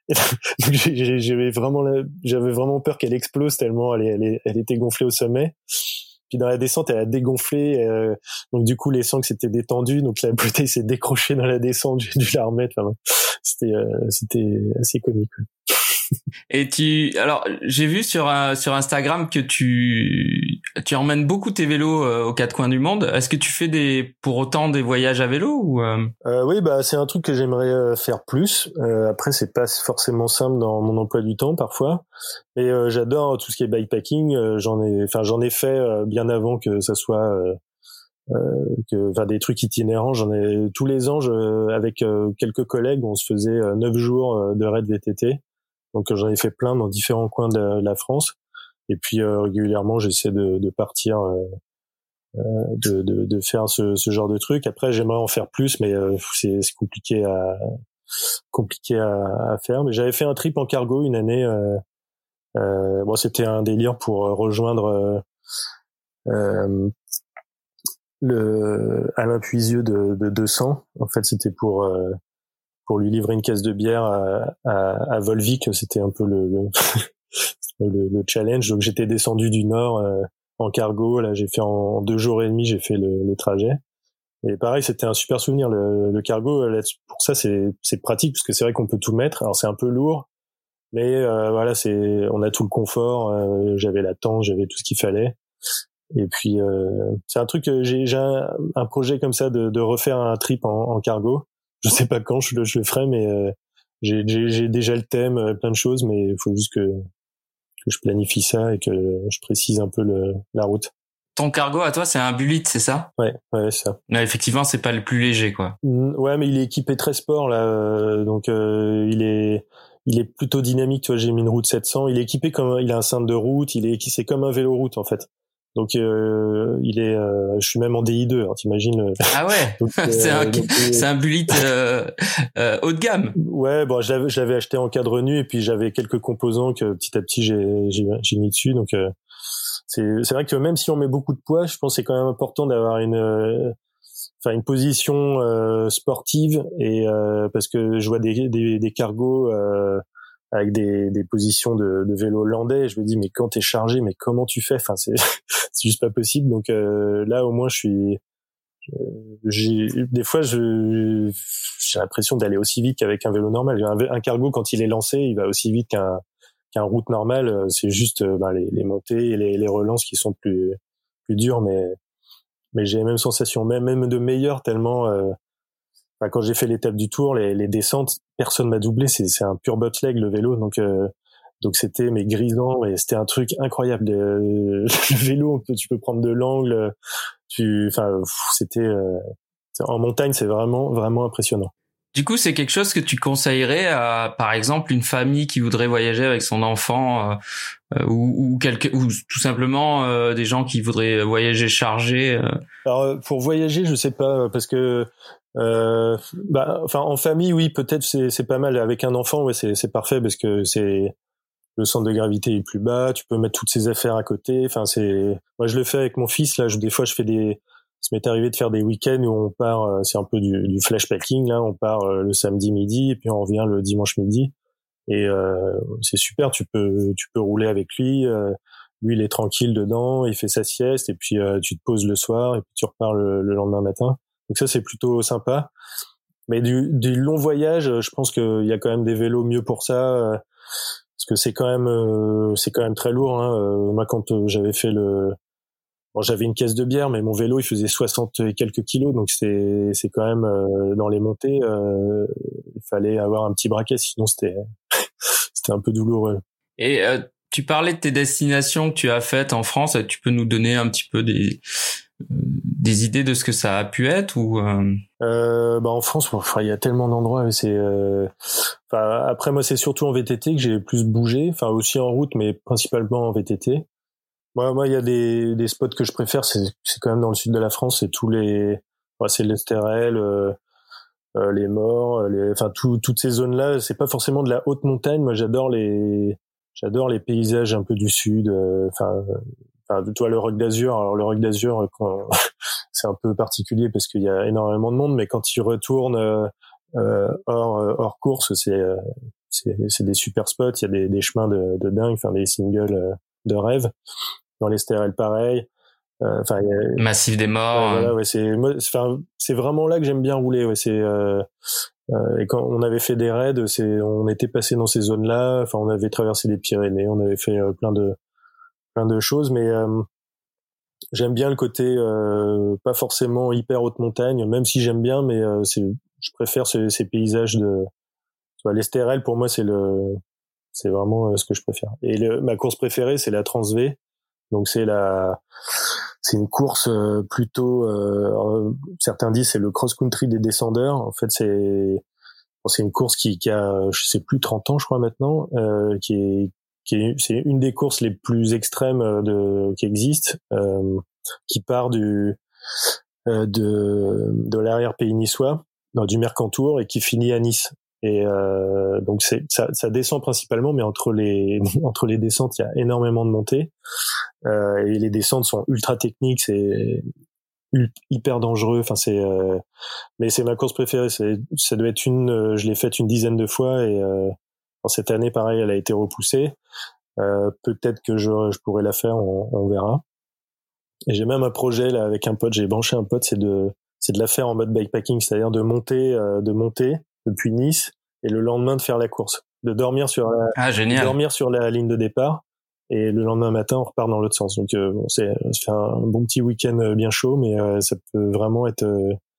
j'avais vraiment j'avais vraiment peur qu'elle explose tellement elle, elle, elle, était gonflée au sommet. Puis dans la descente elle a dégonflé euh, donc du coup les sangs s'étaient détendus donc la bouteille s'est décrochée dans la descente j'ai dû la remettre enfin, c'était euh, c'était assez comique et tu, alors j'ai vu sur sur Instagram que tu tu emmènes beaucoup tes vélos euh, aux quatre coins du monde. Est-ce que tu fais des pour autant des voyages à vélo euh? euh, Oui, bah c'est un truc que j'aimerais faire plus. après, c'est pas forcément simple dans mon emploi du temps parfois, mais j'adore tout ce qui est bikepacking. j'en ai, enfin j'en ai fait bien avant que ça soit que enfin des trucs itinérants j'en ai tous les ans avec quelques collègues on se faisait neuf jours de raid VTT donc j'en ai fait plein dans différents coins de la France. Et puis euh, régulièrement, j'essaie de, de, partir, euh, euh, de, de, de, faire ce, ce, genre de truc. Après, j'aimerais en faire plus, mais c'est compliqué à compliqué à, à, faire. Mais j'avais fait un trip en cargo une année. Euh, euh, bon, c'était un délire pour rejoindre euh, le Alain Puisieux de, de 200. En fait, c'était pour pour lui livrer une caisse de bière à, à, à Volvic. C'était un peu le, le, le, challenge. Donc j'étais descendu du nord en cargo. Là, j'ai fait en, deux jours et demi, j'ai fait le, le trajet. Et pareil, c'était un super souvenir. Le, le cargo, pour ça, c'est pratique parce que c'est vrai qu'on peut tout mettre. Alors c'est un peu lourd, mais euh, voilà, c'est on a tout le confort. Euh, j'avais la tente, j'avais tout ce qu'il fallait. Et puis euh, c'est un truc. J'ai un, un, projet comme ça de, de refaire un trip en, en, cargo. Je sais pas quand je le, je le ferai, mais euh, j'ai déjà le thème, plein de choses, mais il faut juste que que je planifie ça et que je précise un peu le, la route. Ton cargo à toi, c'est un Bullitt, c'est ça? Ouais, ouais, c'est ça. Mais effectivement, c'est pas le plus léger, quoi. Mm, ouais, mais il est équipé très sport là, euh, donc euh, il est il est plutôt dynamique. Tu vois, j'ai mis une route 700. Il est équipé comme il a un cintre de route. Il est c'est comme un vélo route en fait. Donc euh, il est, euh, je suis même en DI2, hein, t'imagines. Euh, ah ouais, c'est un, c'est un bullet haut de gamme. Ouais, bon, je l'avais acheté en cadre nu et puis j'avais quelques composants que petit à petit j'ai j'ai mis dessus. Donc c'est c'est vrai que même si on met beaucoup de poids, je pense que c'est quand même important d'avoir une enfin une position sportive et parce que je vois des des, des cargos avec des, des positions de, de vélo landais. Je me dis mais quand t'es chargé, mais comment tu fais? Enfin c'est c'est juste pas possible. Donc euh, là au moins je suis j'ai des fois j'ai l'impression d'aller aussi vite qu'avec un vélo normal. Un, cargo quand il est lancé, il va aussi vite qu'un qu'un route normale. C'est juste ben, les, les, montées et les, les relances qui sont plus plus dures, mais mais j'ai la même sensation, même même de meilleur tellement. Euh, quand j'ai fait l'étape du Tour, les, les descentes, personne m'a doublé. C'est, un pur leg le vélo, donc euh, donc c'était mais grisant et c'était un truc incroyable. Le, vélo, tu peux prendre de l'angle. Tu, enfin, c'était euh, en montagne, c'est vraiment vraiment impressionnant. Du coup, c'est quelque chose que tu conseillerais à, par exemple, une famille qui voudrait voyager avec son enfant, euh, ou, ou, quelque, ou tout simplement euh, des gens qui voudraient voyager chargés. Alors, pour voyager, je sais pas, parce que euh, bah, enfin, en famille, oui, peut-être c'est c'est pas mal. Avec un enfant, ouais, c'est c'est parfait parce que c'est le centre de gravité est plus bas. Tu peux mettre toutes ses affaires à côté. Enfin, c'est moi je le fais avec mon fils. Là, des fois, je fais des. Ça m'est arrivé de faire des week-ends où on part. Euh, c'est un peu du, du flash packing. Là, on part euh, le samedi midi et puis on revient le dimanche midi. Et euh, c'est super. Tu peux tu peux rouler avec lui. lui, il est tranquille dedans. Il fait sa sieste et puis tu te poses le soir et puis tu repars le lendemain matin. Donc ça, c'est plutôt sympa. Mais du, du long voyage, je pense qu'il y a quand même des vélos mieux pour ça, euh, parce que c'est quand même euh, c'est quand même très lourd. Hein. Euh, moi, quand j'avais fait le, bon, j'avais une caisse de bière, mais mon vélo il faisait 60 et quelques kilos, donc c'est c'est quand même dans les montées, il fallait avoir un petit braquet, sinon c'était c'était un peu douloureux. Et tu parlais de tes destinations que tu as faites en France. Tu peux nous donner un petit peu des des idées de ce que ça a pu être ou euh... Euh, bah en France il y a tellement d'endroits c'est euh... après moi c'est surtout en VTT que j'ai plus bougé enfin aussi en route mais principalement en VTT moi moi il y a des, des spots que je préfère c'est quand même dans le sud de la France c'est tous les c'est l'Estérel euh, euh, les morts les enfin tout, toutes ces zones là c'est pas forcément de la haute montagne moi j'adore les j'adore les paysages un peu du sud enfin enfin, toi le rock d'Azur. Alors le rock d'Azur, c'est un peu particulier parce qu'il y a énormément de monde, mais quand tu retournes euh, euh hors, euh, hors course, c'est c'est des super spots. Il y a des, des chemins de, de dingue, enfin des singles de rêve. Dans les stérelles, pareil. Enfin, massif des morts. voilà, hein. ouais, c'est enfin c'est vraiment là que j'aime bien rouler. Ouais, c'est et quand on avait fait des raids, c'est on était passé dans ces zones-là. Enfin, on avait traversé les Pyrénées, on avait fait plein de plein de choses, mais euh, j'aime bien le côté euh, pas forcément hyper haute montagne, même si j'aime bien, mais euh, c'est, je préfère ces, ces paysages de, l'Estérel pour moi c'est le, c'est vraiment ce que je préfère. Et le, ma course préférée c'est la Transv, donc c'est la, c'est une course plutôt, certains disent c'est le cross country des descendeurs. En fait c'est c'est une course qui, qui a, je sais plus, 30 ans, je crois maintenant, euh, qui est qui c'est une des courses les plus extrêmes euh, de, qui existent, euh, qui part du euh, de, de l'arrière-pays niçois, dans, du Mercantour, et qui finit à Nice. Et euh, donc c'est ça, ça, descend principalement, mais entre les entre les descentes, il y a énormément de montées euh, et les descentes sont ultra techniques, c'est hyper dangereux. Enfin c'est euh, mais c'est ma course préférée. C'est ça doit être une, euh, je l'ai faite une dizaine de fois et euh, cette année pareil, elle a été repoussée. Euh, peut-être que je, je pourrais la faire, on, on verra. Et j'ai même un projet là avec un pote, j'ai branché un pote, c'est de c'est de la faire en mode bikepacking, c'est-à-dire de monter de monter depuis Nice et le lendemain de faire la course, de dormir sur la, ah, génial. dormir sur la ligne de départ et le lendemain matin on repart dans l'autre sens. Donc euh, bon, c'est un bon petit week-end euh, bien chaud, mais euh, ça peut vraiment être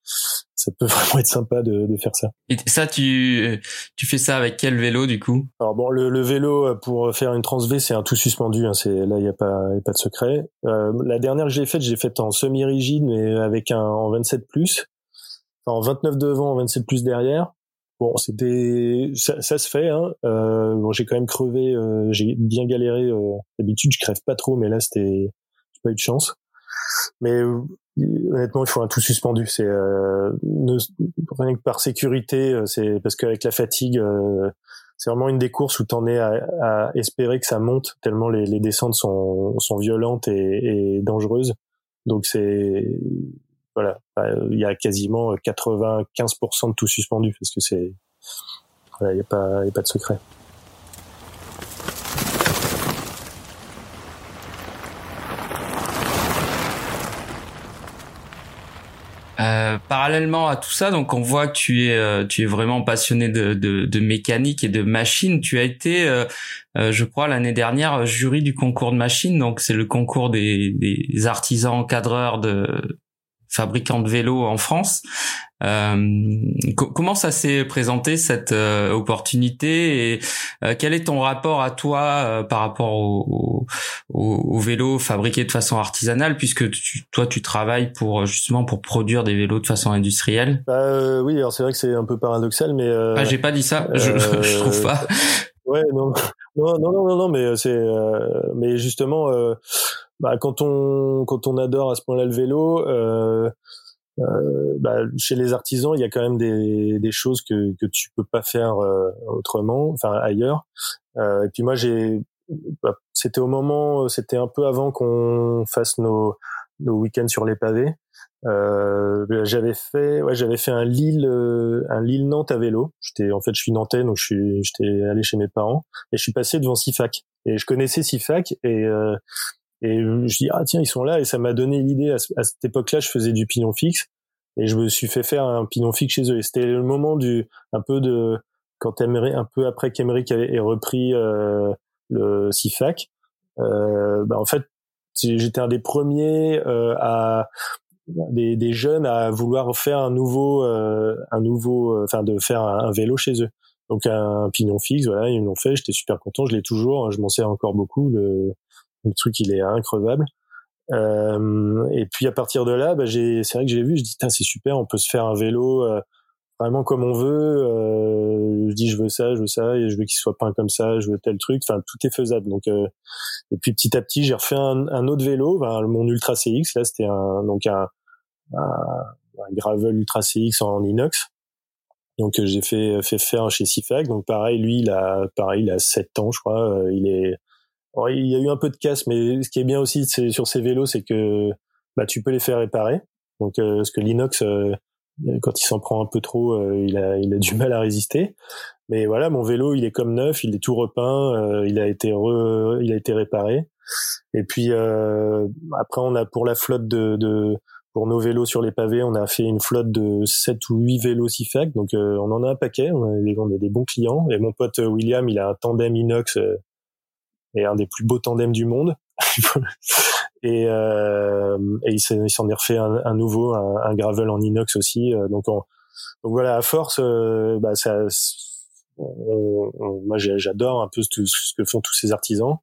ça peut vraiment être sympa de, de, faire ça. Et ça, tu tu fais ça avec quel vélo du coup? Alors bon, le, le, vélo pour faire une transv, c'est un tout suspendu. Hein, c'est là, il y a pas y a pas de secret. Euh, la dernière que j'ai faite, j'ai faite en semi rigide, mais avec un en 27 plus, en 29 devant, en 27 plus derrière. Bon, c'était ça, ça, se fait. Hein. Euh, bon, j'ai quand même crevé, euh, j'ai bien galéré. Euh, D'habitude, je crève pas trop, mais là, c'était j'ai pas eu de chance. Mais euh, honnêtement, il faut un tout suspendu. C'est euh, rien que par sécurité, euh, c'est parce qu'avec la fatigue, c'est vraiment une des courses où t'en es à, à, espérer que ça monte tellement les, les descentes sont, sont violentes et, et dangereuses. Donc c'est voilà, bah, il y a quasiment 95% de tout suspendu parce que c'est, il n'y a a pas de secret. Euh, parallèlement à tout ça, donc on voit que tu es euh, tu es vraiment passionné de, de, de, mécanique et de machine. Tu as été, euh, je crois l'année dernière, jury du concours de machine. Donc c'est le concours des, des artisans cadreurs de fabricant de vélos en France. Euh, comment ça s'est présenté cette euh, opportunité et euh, quel est ton rapport à toi euh, par rapport au, au, au, vélo fabriqué de façon artisanale puisque tu, toi tu travailles pour justement pour produire des vélos de façon industrielle? Bah, Oui, alors c'est vrai que c'est un peu paradoxal, mais ah j'ai pas dit ça, je, je trouve pas. Ouais, non, non, non, non, non, mais c'est, mais justement bah, quand on quand on adore à ce point-là le vélo, euh, euh, bah, chez les artisans, il y a quand même des, des choses que que tu peux pas faire euh, autrement, enfin ailleurs. Euh, et puis moi, j'ai, bah, c'était au moment, c'était un peu avant qu'on fasse nos nos week-ends sur les pavés. Euh, j'avais fait, ouais, j'avais fait un Lille, un Lille Nantes à vélo. J'étais, en fait, je suis nantais, donc je suis, j'étais allé chez mes parents et je suis passé devant Sifac. Et je connaissais Sifac et et je dis ah tiens ils sont là. Et ça m'a donné l'idée à, cette époque-là je faisais du pignon fixe. Et je me suis fait faire un pignon fixe chez eux. Et c'était le moment du un peu de quand Emery, un peu après qu'Emeric ait repris euh, le CIFAC euh, bah en fait j'étais un des premiers euh, à des, des, jeunes à vouloir faire un nouveau euh, un nouveau enfin de faire un, vélo chez eux. Donc un pignon fixe voilà ils l'ont fait. J'étais super content. Je l'ai toujours je m'en sers encore beaucoup le le truc il est increvable. Euh, et puis à partir de là, bah, j'ai, c'est vrai que j'ai vu, je dis c'est super, on peut se faire un vélo euh, vraiment comme on veut. Euh, je dis je veux ça, je veux ça, et je veux qu'il soit peint comme ça, je veux tel truc. Enfin tout est faisable. Donc euh, et puis petit à petit, j'ai refait un, un, autre vélo, mon Ultra CX. Là c'était un donc un, un, un gravel Ultra CX en inox. Donc j'ai fait fait faire chez Sifac. Donc pareil, lui il a pareil il a 7 ans je crois. il est il y a eu un peu de casse, mais ce qui est bien aussi sur ces vélos, c'est que bah, tu peux les faire réparer. Donc, euh, parce que l'inox, euh, quand il s'en prend un peu trop, euh, il, a, il a du mal à résister. Mais voilà, mon vélo, il est comme neuf, il est tout repeint, il a été il a été réparé. Et puis après, on a pour la flotte de, de, pour nos vélos sur les pavés, on a fait une flotte de 7 ou 8 vélos CIFAC. Donc on en a un paquet, on a, des, on a des bons clients. Et mon pote William, il a un tandem inox et un des plus beaux tandems du monde. et, euh, et il s'en est refait un, nouveau, un, gravel en inox aussi. Euh, donc, on, donc voilà, à force, euh, bah ça, on, on, moi j'adore un peu ce que font tous ces artisans.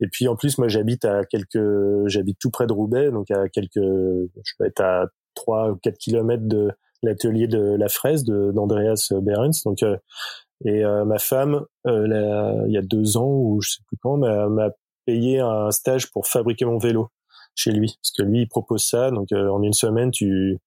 Et puis en plus, moi j'habite à quelques, j'habite tout près de Roubaix, donc à quelques, je peux être à 3 ou 4 kilomètres de l'atelier de la fraise d'Andreas Behrens. Donc euh, et euh, ma femme, euh, il y a deux ans ou je sais plus quand, m'a payé un stage pour fabriquer mon vélo chez lui, parce que lui il propose ça. Donc euh, en une semaine, tu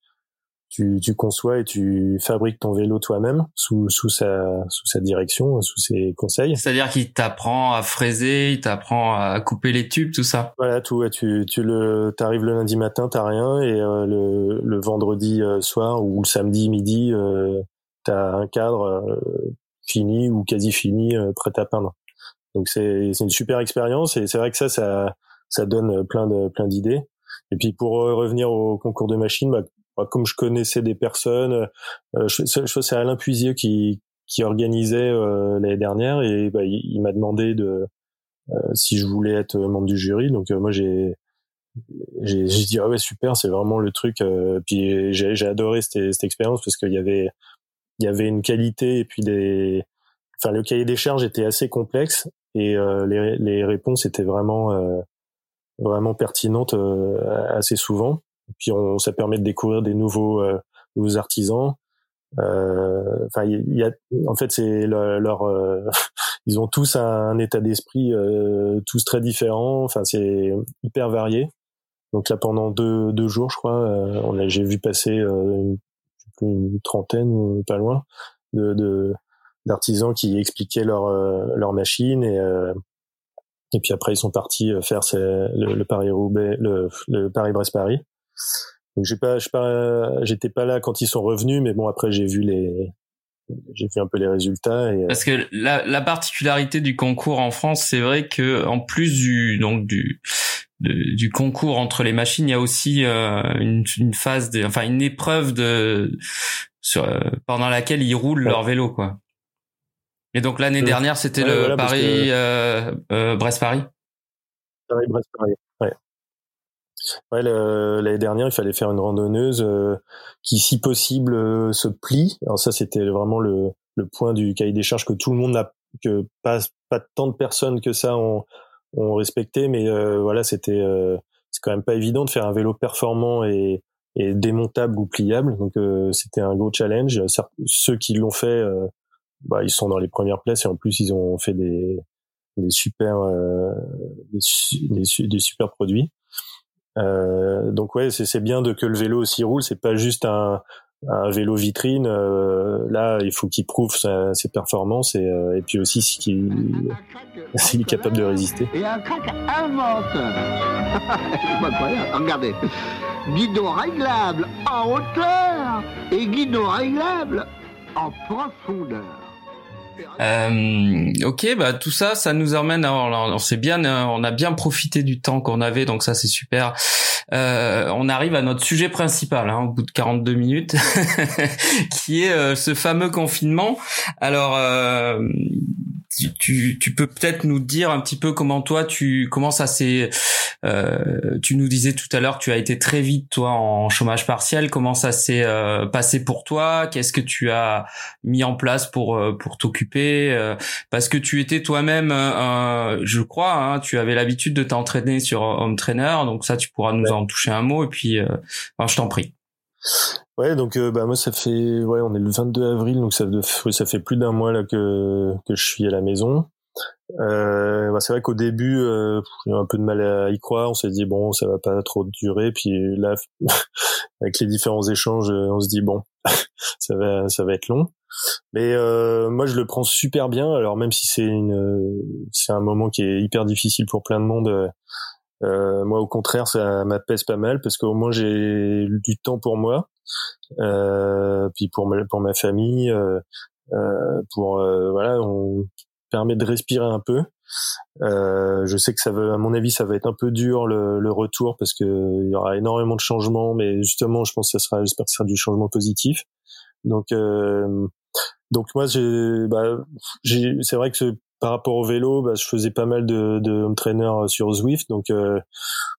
tu, tu conçois et tu fabriques ton vélo toi-même sous, sous, sa, sous sa direction, sous ses conseils. C'est-à-dire qu'il t'apprend à fraiser, il t'apprend à couper les tubes, tout ça. Voilà, tout. tu, tu le, t'arrives le lundi matin, t'as rien, et euh, le, le vendredi soir ou le samedi midi, euh, t'as un cadre euh, fini ou quasi fini, prêt à peindre. Donc c'est, une super expérience et c'est vrai que ça, ça, ça donne plein de, plein d'idées. Et puis pour revenir au concours de machines, bah, comme je connaissais des personnes, euh, je, je c'est Alain Puisieux qui qui organisait euh, l'année dernière et bah, il, m'a demandé de euh, si je voulais être membre du jury. Donc moi j'ai j'ai dit ah ouais super c'est vraiment le truc. puis j'ai adoré cette, cette expérience parce qu'il y avait il y avait une qualité et puis des enfin le cahier des charges était assez complexe et les, les réponses étaient vraiment vraiment pertinentes assez souvent puis on, ça permet de découvrir des nouveaux, euh, nouveaux artisans. Euh, enfin, il y, a, en fait, c'est leur, euh, ils ont tous un, état d'esprit tous très différent. Enfin, c'est hyper varié. Donc là, pendant deux, deux jours, je crois, on a, j'ai vu passer une, une trentaine ou pas loin de, d'artisans qui expliquaient leur leur machine et et puis après ils sont partis faire le, Paris Roubaix, le, le Paris. Donc j'ai pas, pas, j'étais pas là quand ils sont revenus, mais bon après j'ai vu les, j'ai vu un peu les résultats. Euh, Parce que la, la particularité du concours en France, c'est vrai que en plus du donc du du concours entre les machines, il y a aussi euh, une, une, phase de, enfin une épreuve de sur, euh, pendant laquelle ils roulent leur vélo quoi. Et donc l'année dernière, c'était le Paris Brest Paris. Paris Brest Paris. Ouais. Ouais, l'année dernière, il fallait faire une randonneuse euh, qui, si possible, euh, se plie. Alors ça, c'était vraiment le, le point du cahier des charges que tout le monde n'a, que pas pas tant de personnes que ça ont, ont respecté, mais euh, voilà, c'était c'est quand même pas évident de faire un vélo performant et, et démontable ou pliable. Donc c'était un gros challenge. Ceux qui l'ont fait, bah, ils sont dans les premières places et en plus ils ont fait des des super des, des super produits. Euh, donc ouais, c'est bien de que le vélo aussi roule. C'est pas juste un, un vélo vitrine. Euh, là, il faut qu'il prouve sa, ses performances et, euh, et puis aussi s'il est capable de résister. Et un crack invente. Regardez, guidon réglable en hauteur et guidon réglable en profondeur. Euh, ok, bah tout ça, ça nous emmène. on sait bien, euh, on a bien profité du temps qu'on avait, donc ça c'est super. Euh, on arrive à notre sujet principal, hein, au bout de 42 minutes, qui est euh, ce fameux confinement. Alors, euh, tu, tu, peux peut-être nous dire un petit peu comment toi tu comment ça s'est euh, tu nous disais tout à l'heure que tu as été très vite toi en chômage partiel. Comment ça s'est euh, passé pour toi? Qu'est-ce que tu as mis en place pour euh, pour t'occuper? Euh, parce que tu étais toi-même je crois hein, tu avais l'habitude de t'entraîner sur home trainer donc ça tu pourras nous en toucher un mot et puis enfin, je t'en prie Ouais, donc euh, bah moi ça fait ouais, on est le 22 avril, donc ça fait plus d'un mois là que que je suis à la maison. Euh, bah, c'est vrai qu'au début, euh, j'ai un peu de mal à y croire. On s'est dit bon, ça va pas trop durer. Puis là, avec les différents échanges, on se dit bon, ça va, ça va être long. Mais euh, moi, je le prends super bien. Alors même si c'est une, c'est un moment qui est hyper difficile pour plein de monde. Euh, moi, au contraire, ça m'apaise pas mal parce qu'au moins j'ai du temps pour moi, euh, puis pour ma, pour ma famille, euh, euh pour euh, voilà, on permet de respirer un peu. Euh, je sais que ça va, à mon avis, ça va être un peu dur le, le retour parce que il y aura énormément de changements, mais justement, je pense que ça sera, j'espère que ce sera du changement positif. Donc, donc moi, bah, c'est vrai que par rapport au vélo, bah, je faisais pas mal de, de home trainer euh, sur Zwift, donc euh,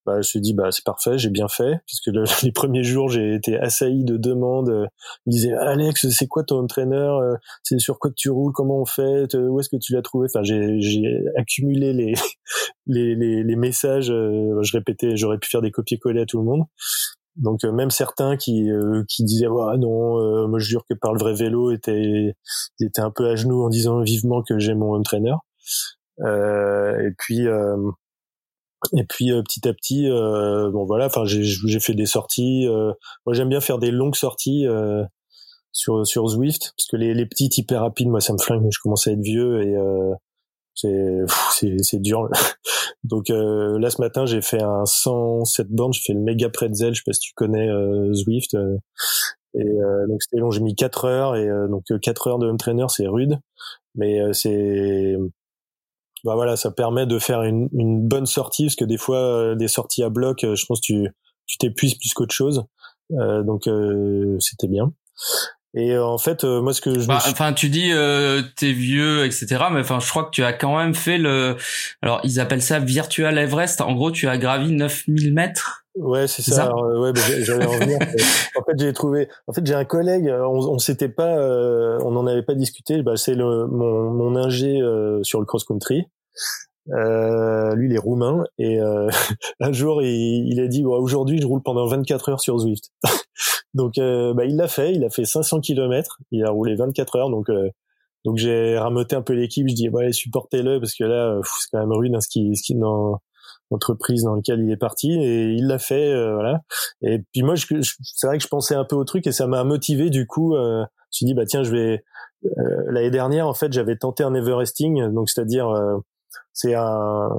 bah, je me suis dit bah c'est parfait, j'ai bien fait, puisque le, les premiers jours j'ai été assailli de demandes. Euh, me disaient Alex, c'est quoi ton home trainer euh, C'est sur quoi tu roules Comment on fait Où est-ce que tu l'as trouvé? Enfin, j'ai accumulé les, les messages. je répétais, j'aurais pu faire des copier-coller à tout le monde. Donc même certains qui qui disaient ah non moi je jure que par le vrai vélo étaient étaient un peu à genoux en disant vivement que j'ai mon home trainer euh, et puis Et puis petit à petit, bon voilà, enfin j'ai fait des sorties. moi j'aime bien faire des longues sorties sur sur Zwift parce que les, les petites hyper rapides, moi ça me flingue. Je commence à être vieux et c'est c'est dur donc euh, là ce matin j'ai fait un 107 bornes j'ai fait le méga pretzel je sais pas si tu connais euh, Zwift euh, et euh, donc c'était long j'ai mis 4 heures et donc 4 heures de home trainer c'est rude mais c'est bah voilà ça permet de faire une, une bonne sortie parce que des fois des sorties à bloc je pense que tu tu t'épuises plus qu'autre chose. Donc c'était bien et euh, en fait, euh, moi, ce que je bah, enfin, tu dis euh, t'es vieux, etc. Mais enfin, je crois que tu as quand même fait le. Alors, ils appellent ça Virtual Everest. En gros, tu as gravi 9000 mètres. Ouais, c'est ça. ça ouais, bah, j'allais en venir. en fait, j'ai trouvé. En fait, j'ai un collègue. On, on s'était pas. on n'en avait pas discuté. Bah, c'est le mon, mon ingé sur le cross country. Euh, lui, il est roumain et euh, un jour, il, il a dit aujourd'hui, je roule pendant 24 heures sur Zwift. donc, euh, bah, il l'a fait. Il a fait 500 km. Il a roulé 24 heures. Donc, euh, donc j'ai ramoté un peu l'équipe. Je dis ouais, supportez-le parce que là, c'est quand même rude hein, ce qui, ce qui dans l'entreprise dans lequel il est parti et il l'a fait. voilà. Et puis moi, je, c'est vrai que je pensais un peu au truc et ça m'a motivé. Du coup, je me suis dit bah tiens, je vais l'année dernière en fait, j'avais tenté un Everesting, donc c'est-à-dire c'est un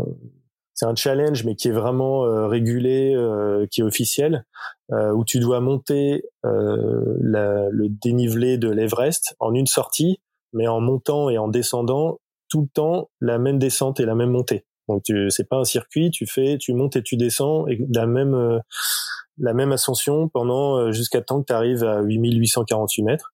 c'est un challenge mais qui est vraiment euh, régulé, euh, qui est officiel, euh, où tu dois monter la, le dénivelé de l'Everest en une sortie, mais en montant et en descendant tout le temps la même descente et la même montée. Donc tu c'est pas un circuit, tu fais tu montes et tu descends et la même la même ascension pendant jusqu'à temps que tu arrives à 8848 mètres.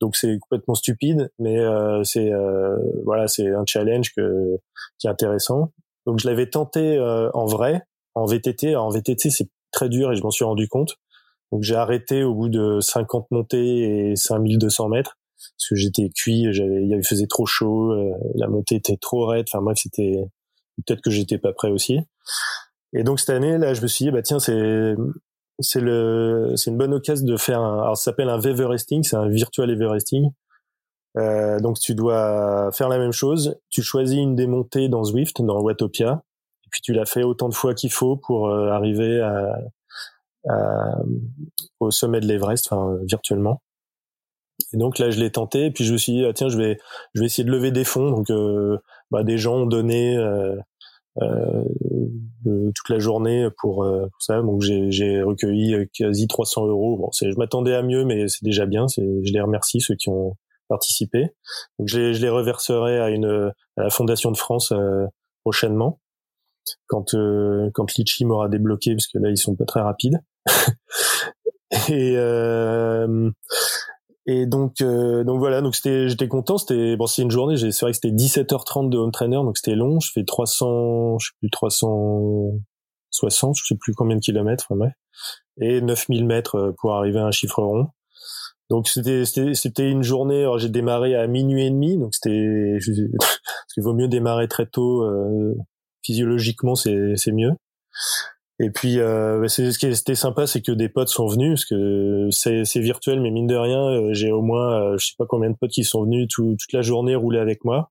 Donc c'est complètement stupide, mais euh, c'est euh, voilà, c'est un challenge que, qui est intéressant. Donc je l'avais tenté euh, en vrai, en VTT. en VTT c'est très dur et je m'en suis rendu compte. Donc j'ai arrêté au bout de 50 montées et 5200 mètres parce que j'étais cuit, j'avais, il faisait trop chaud, la montée était trop raide. Enfin bref, c'était peut-être que j'étais pas prêt aussi. Et donc cette année là, je me suis dit bah tiens c'est c'est le, c'est une bonne occasion de faire un, alors ça s'appelle un Everesting, c'est un virtual Everesting. Euh, donc tu dois faire la même chose. Tu choisis une des montées dans Zwift, dans Watopia, et puis tu la fais autant de fois qu'il faut pour euh, arriver à, à, au sommet de l'Everest, enfin virtuellement. Et donc là, je l'ai tenté, et puis je me suis dit ah, tiens, je vais, je vais essayer de lever des fonds. Donc euh, bah, des gens ont donné euh, euh, toute la journée pour, euh, pour ça. Donc j'ai recueilli quasi 300 euros. Bon, je m'attendais à mieux, mais c'est déjà bien. Je les remercie ceux qui ont participé. Donc je, je les reverserai à une à la Fondation de France euh, prochainement quand euh, quand Litchi m'aura débloqué parce que là ils sont pas très rapides. et euh, et donc, euh, donc voilà, donc c'était, j'étais content. C'était bon, c'est une journée. C'est vrai que c'était 17h30 de home trainer, donc c'était long. Je fais 300, je sais plus 360, je sais plus combien de kilomètres, ouais. et 9000 mètres euh, pour arriver à un chiffre rond. Donc c'était c'était une journée. Alors j'ai démarré à minuit et demi, donc c'était parce qu'il vaut mieux démarrer très tôt. Euh, physiologiquement, c'est c'est mieux. Et puis, euh, bah, ce qui était sympa, c'est que des potes sont venus, parce que c'est virtuel, mais mine de rien, euh, j'ai au moins, euh, je sais pas combien de potes qui sont venus toute la journée rouler avec moi.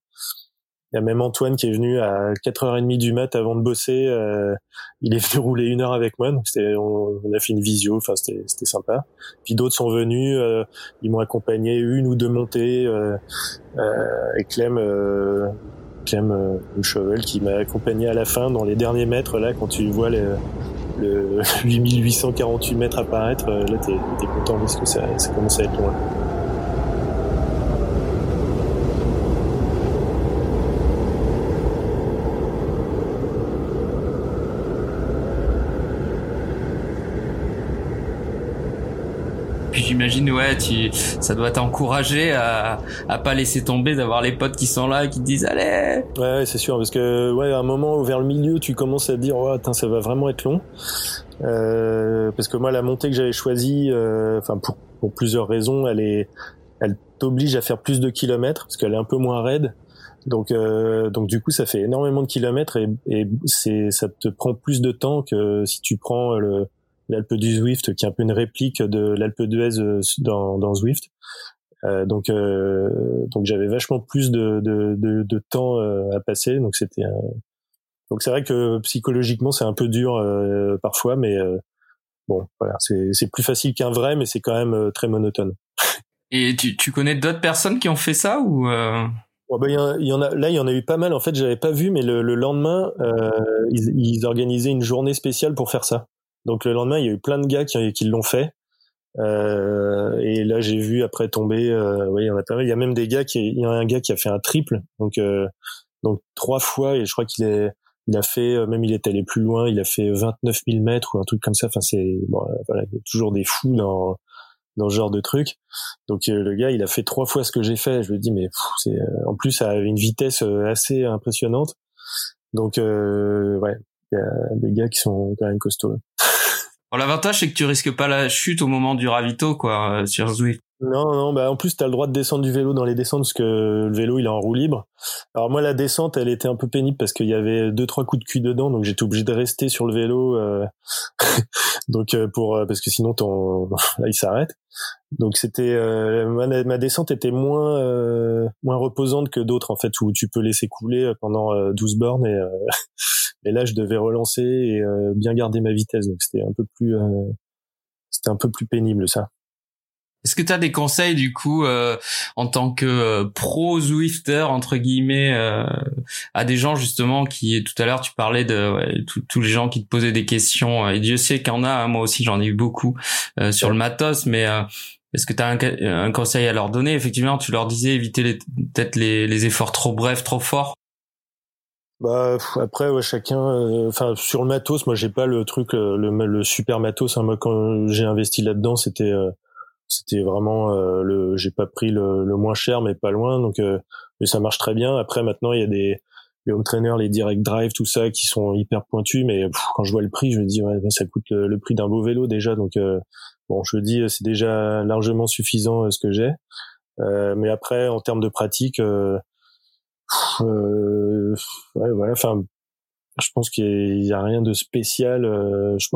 Il y a même Antoine qui est venu à 4h30 du mat avant de bosser. Euh, il est venu rouler une heure avec moi, donc on, on, a fait une visio, enfin c'était sympa. Puis d'autres sont venus, euh, ils m'ont accompagné une ou deux montées. Euh, et Clem, Clem euh, Chevel qui m'a accompagné à la fin dans les derniers mètres là quand tu vois le, le 8848 mètres apparaître euh, là t'es es content parce que ça, ça commence à être loin. J'imagine, ouais, tu, ça doit t'encourager à, à pas laisser tomber, d'avoir les potes qui sont là, qui te disent allez. Ouais, c'est sûr, parce que ouais, à un moment vers le milieu, tu commences à te dire, attends, ça va vraiment être long. Euh, parce que moi, la montée que j'avais choisie, euh, enfin pour, pour plusieurs raisons, elle est, elle t'oblige à faire plus de kilomètres parce qu'elle est un peu moins raide. Donc, euh, donc du coup, ça fait énormément de kilomètres et, et c'est, ça te prend plus de temps que si tu prends le, l'Alpe du Zwift, qui est un peu une réplique de l'Alpe d'Huez euh, dans, dans Zwift. Euh, donc, euh, donc j'avais vachement plus de, de, de, de temps euh, à passer. Donc c'était Donc c'est vrai que psychologiquement c'est un peu dur parfois, mais bon, voilà, c'est plus facile qu'un vrai, mais c'est quand même très monotone. Et tu, tu connais d'autres personnes qui ont fait ça ou ben, il y, en a, là, il y en a eu pas mal. En fait, j'avais pas vu, mais le, lendemain, euh, ils, ils, organisaient une journée spéciale pour faire ça. Donc le lendemain, il y a eu plein de gars qui, qui l'ont fait. Euh, et là, j'ai vu après tomber. Euh, oui, il y en a pas mal. Il y a même des gars qui, il y a un gars qui a fait un triple, donc euh, donc trois fois. Et je crois qu'il est, il a fait, euh, même il est allé plus loin. Il a fait 29 000 mètres ou un truc comme ça. Enfin, c'est bon, voilà, il y a toujours des fous dans dans ce genre de truc. Donc euh, le gars, il a fait trois fois ce que j'ai fait. Je me dis mais c'est euh, en plus ça avait une vitesse euh, assez impressionnante. Donc euh, ouais, il y a des gars qui sont quand même costauds. L'avantage c'est que tu risques pas la chute au moment du ravito quoi sur Zwift. Non, non, bah en plus t'as le droit de descendre du vélo dans les descentes parce que le vélo il est en roue libre. Alors moi la descente elle était un peu pénible parce qu'il y avait deux trois coups de cul dedans donc j'étais obligé de rester sur le vélo euh... donc euh, pour euh, parce que sinon ton là il s'arrête. Donc c'était euh, ma, descente était moins moins reposante que d'autres en fait où tu peux laisser couler pendant 12 bornes et et là je devais relancer et bien garder ma vitesse donc c'était un peu plus c'était un peu plus pénible ça. Est-ce que tu as des conseils du coup euh, en tant que euh, pro Zwifter entre guillemets euh, à des gens justement qui tout à l'heure tu parlais de ouais, tous les gens qui te posaient des questions et Dieu sait qu'il y en a hein, moi aussi j'en ai eu beaucoup sur le matos mais est-ce que tu as un, conseil à leur donner? Effectivement, tu leur disais éviter peut-être les, les efforts trop brefs, trop forts. Bah après ouais, chacun enfin sur le matos moi j'ai pas le truc le, le, super matos hein. moi quand j'ai investi là-dedans c'était c'était vraiment euh, le j'ai pas pris le, le, moins cher mais pas loin. Donc euh, mais ça marche très bien. Après maintenant il y a des les home trainers les direct drive tout ça qui sont hyper pointus. Mais quand je vois le prix je me dis ouais ça coûte le, prix d'un beau vélo déjà. Donc euh, bon je dis c'est déjà largement suffisant ce que j'ai. Mais après en termes de pratique ouais, voilà enfin je pense qu'il y a rien de spécial. Euh, je,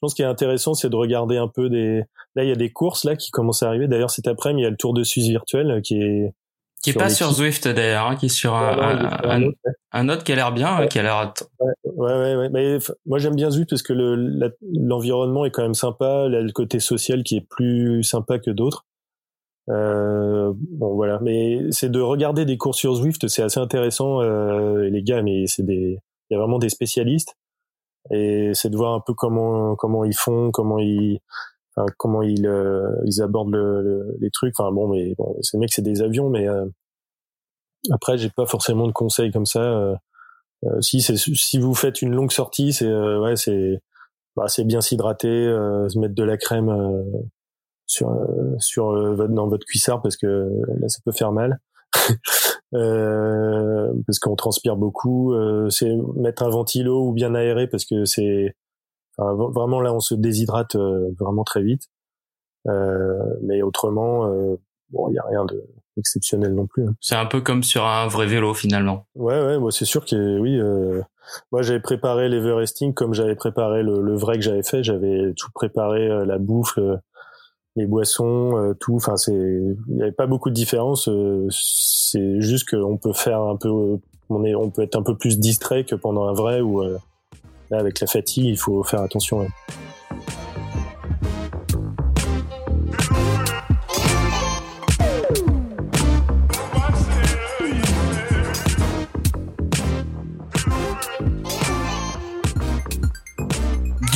pense qu'il est intéressant, c'est de regarder un peu des. Là, il y a des courses là qui commencent à arriver. D'ailleurs, cet après-midi, il y a le Tour de Suisse virtuel euh, qui est qui est pas sur Zwift d'ailleurs, hein, qui est sur un, un, autre, qui a l'air bien, qui a l'air. Ouais, ouais, ouais. Mais moi, j'aime bien Zwift parce que l'environnement est quand même sympa. Là, le côté social qui est plus sympa que d'autres. Euh, bon voilà, mais c'est de regarder des courses sur Zwift, c'est assez intéressant. Euh, les gars, mais c'est des il y a vraiment des spécialistes et c'est de voir un peu comment comment ils font, comment ils enfin, comment ils euh, ils abordent le, les trucs. Enfin bon, mais bon, ces mecs c'est des avions, mais euh, après j'ai pas forcément de conseils comme ça. Euh, euh si c'est si vous faites une longue sortie, c'est ouais c'est bah, c'est bien s'hydrater, se mettre de la crème sur sur votre dans votre cuissard parce que là ça peut faire mal. Euh, parce qu'on transpire beaucoup. Euh, c'est mettre un ventilo ou bien aéré parce que c'est vraiment là on se déshydrate euh, vraiment très vite. mais autrement, bon, il y a rien de exceptionnel non plus. Hein. C'est un peu comme sur un vrai vélo finalement. Ouais, ouais, moi c'est sûr que oui. moi j'avais préparé l'Everesting comme j'avais préparé le, le, vrai que j'avais fait. J'avais tout préparé, la bouffe, les boissons, euh, tout. Enfin, c'est, il n'y avait pas beaucoup de différence. Euh, c'est juste qu'on peut faire un peu, on est, on peut être un peu plus distrait que pendant un vrai où euh, là, avec la fatigue, il faut faire attention.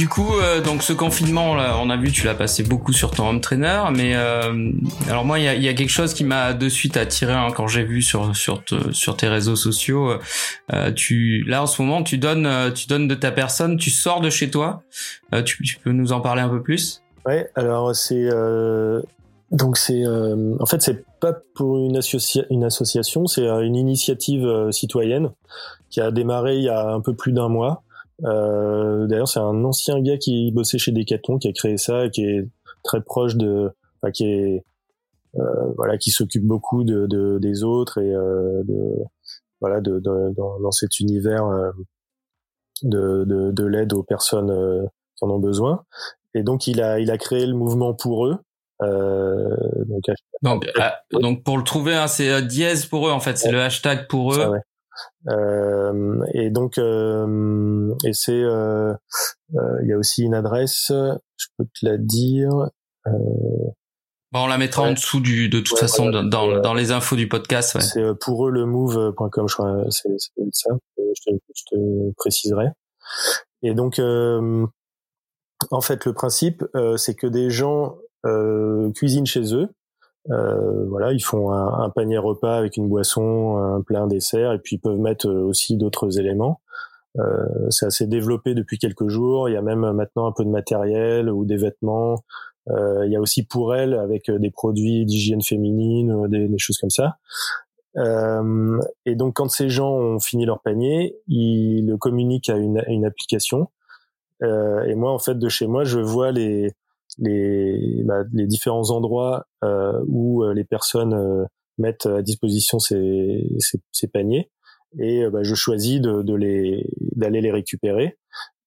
Du coup, euh, donc ce confinement, là, on a vu, tu l'as passé beaucoup sur ton home trainer, mais euh, alors moi, il y a, quelque chose qui m'a de suite attiré hein, quand j'ai vu sur sur sur tes réseaux sociaux. Euh, tu là en ce moment, tu donnes tu donnes de ta personne, tu sors de chez toi. Tu, peux nous en parler un peu plus? Ouais, alors c'est donc c'est en fait c'est pas pour une, une association, c'est une initiative citoyenne qui a démarré il y a un peu plus d'un mois. Euh, D'ailleurs, c'est un ancien gars qui bossait chez Decathlon qui a créé ça, qui est très proche de, enfin, qui est euh, voilà, qui s'occupe beaucoup de, de, des autres et euh, de voilà, de, de dans, dans, cet univers euh, de, de, de l'aide aux personnes euh, qui en ont besoin. Et donc, il a, il a créé le mouvement pour eux. Euh, donc, donc, donc, pour le trouver, hein, c'est dièse pour eux en fait, c'est le hashtag pour eux. Ça, ouais. Euh, et donc, euh, et c'est, euh, il y a aussi une adresse, je peux te la dire. Bon, on la mettra en dessous du, de toute façon dans, dans, les infos du podcast. Ouais. C'est pour eux le move.com, je crois, c'est ça. Je te, je te préciserai. Et donc, en fait, le principe, c'est que des gens cuisinent chez eux euh, voilà, ils font un, panier repas avec une boisson, un plein dessert, et puis ils peuvent mettre euh, aussi d'autres éléments. Euh, c'est assez développé depuis quelques jours. Il y a même maintenant un peu de matériel ou des vêtements. Euh, il y a aussi pour elles avec des produits d'hygiène féminine, des, des, choses comme ça. Euh, et donc quand ces gens ont fini leur panier, ils le communiquent à une, une application. Euh, et moi, en fait, de chez moi, je vois les les, bah, les différents endroits euh, où euh, les personnes euh, mettent à disposition ces, ces, ces paniers et bah, je choisis de, de les d'aller les récupérer.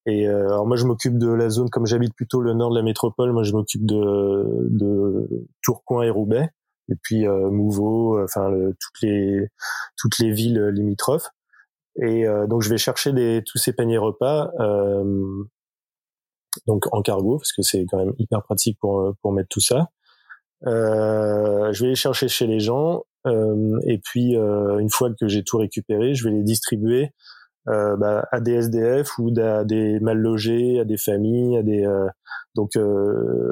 Et alors moi je m'occupe de la zone comme j'habite plutôt le nord de la métropole, moi je m'occupe de, de Tourcoing et Roubaix et puis euh, Mouveau, enfin toutes les toutes les villes limitrophes. Et donc je vais chercher des, tous ces paniers repas euh, donc en cargo parce que c'est quand même hyper pratique pour euh, pour mettre tout ça. Euh, je vais les chercher chez les gens euh, et puis euh, une fois que j'ai tout récupéré, je vais les distribuer euh, bah, à des SDF ou à des mal logés, à des familles, à des donc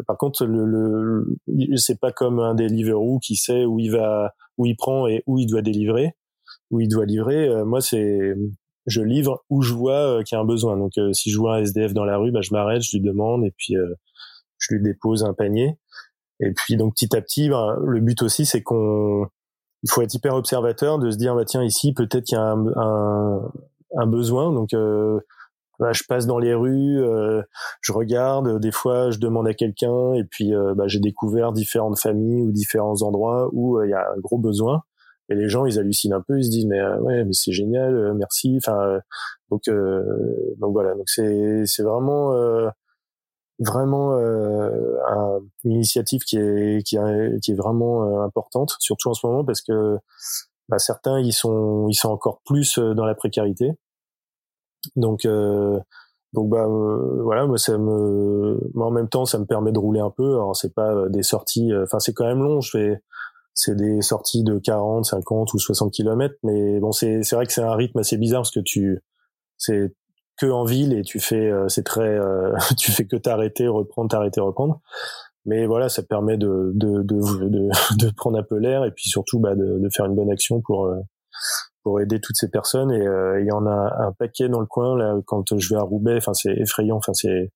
par contre le, le c'est pas comme un Deliveroo qui sait où il va où il prend et où il doit délivrer où il doit livrer. moi c'est je livre où je vois euh, qu'il y a un besoin. Donc euh, si je vois un SDF dans la rue, bah, je m'arrête, je lui demande et puis euh, je lui dépose un panier. Et puis donc petit à petit, bah, le but aussi c'est qu'on, il faut être hyper observateur, de se dire bah tiens ici peut-être qu'il y a un, un, un besoin. Donc bah, je passe dans les rues, je regarde, des fois je demande à quelqu'un et puis bah, j'ai découvert différentes familles ou différents endroits où il y a un gros besoin et les gens ils hallucinent un peu ils se disent mais euh, ouais mais c'est génial euh, merci. Enfin euh, donc donc voilà. Donc c'est c'est vraiment vraiment un, une initiative qui est qui est, qui est vraiment importante surtout en ce moment parce que bah, certains ils sont ils sont encore plus dans la précarité. Donc donc bah voilà moi ça me moi en même temps ça me permet de rouler un peu. Alors c'est pas des sorties enfin c'est quand même long. Je fais c'est des sorties de 40, 50 ou 60 kilomètres, mais bon, c'est c'est vrai que c'est un rythme assez bizarre parce que tu c'est que en ville et tu fais euh, c'est très euh, tu fais que t'arrêter, reprendre, t'arrêter, reprendre. Mais voilà, ça permet de de de, de, de prendre un peu l'air et puis surtout bah, de, de faire une bonne action pour euh, pour aider toutes ces personnes et il y en a un paquet dans le coin là quand je vais à Roubaix, enfin c'est effrayant, enfin c'est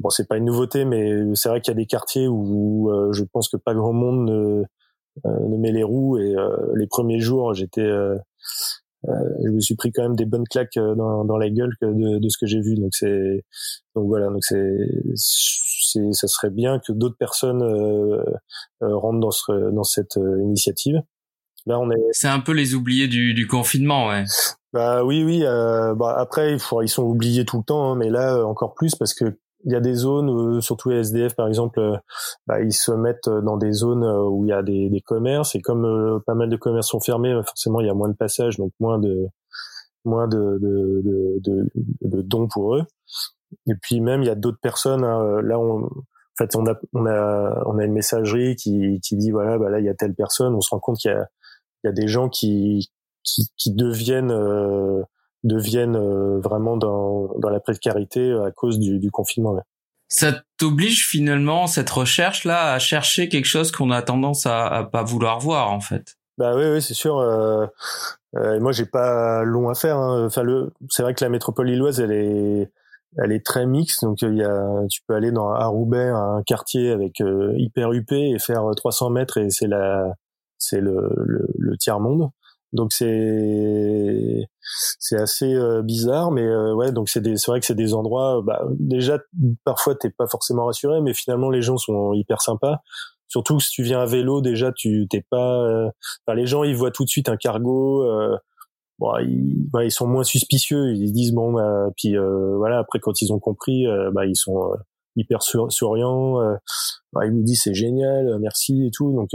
bon c'est pas une nouveauté mais c'est vrai qu'il y a des quartiers où, je pense que pas grand monde ne euh, met les roues. Et euh, les premiers jours j'étais euh, je me suis pris quand même des bonnes claques dans, dans la gueule de, de ce que j'ai vu. Donc c'est donc voilà. Donc c'est c'est ça serait bien que d'autres personnes rentrent dans ce dans cette initiative. Là on est c'est un peu les oubliés du, du confinement ouais. Bah oui oui euh, bah après ils sont oubliés tout le temps hein, mais là encore plus parce que il y a des zones, euh, surtout les SDF par exemple, euh, bah, ils se mettent dans des zones euh, où il y a des, des commerces et comme pas mal de commerces sont fermés, forcément il y a moins de passages, donc moins de moins de, de, de, de, dons pour eux. Et puis même il y a d'autres personnes. Hein, là, on, en fait, on a on a on a une messagerie qui qui dit voilà, bah là il y a telle personne. On se rend compte qu'il y a il y a des gens qui qui, qui deviennent deviennent euh, vraiment dans, dans la précarité à cause du, du confinement. Ça t'oblige finalement cette recherche là à chercher quelque chose qu'on a tendance à, à pas vouloir voir en fait? Bah oui, oui c'est sûr. Euh, euh, moi, j'ai pas long à faire. Hein. Enfin, le, c'est vrai que la métropole lilloise, elle est, elle est très mixte. Donc, il y a, tu peux aller dans à Roubaix, un quartier avec euh, hyper huppé et faire 300 mètres et c'est la, c'est le, le, le tiers monde. Donc c'est c'est assez euh, bizarre, mais euh, ouais, donc c'est des c'est vrai que c'est des endroits. Bah, déjà parfois t'es pas forcément rassuré, mais finalement les gens sont hyper sympas. Surtout si tu viens à vélo, déjà tu t'es pas. Euh, enfin, les gens ils voient tout de suite un cargo. bon, ils, bah, ils sont moins suspicieux. Ils disent bon, bah, puis voilà. Après quand ils ont compris, bah ils sont hyper souriants. Bah, ils nous disent c'est génial, merci et tout. Donc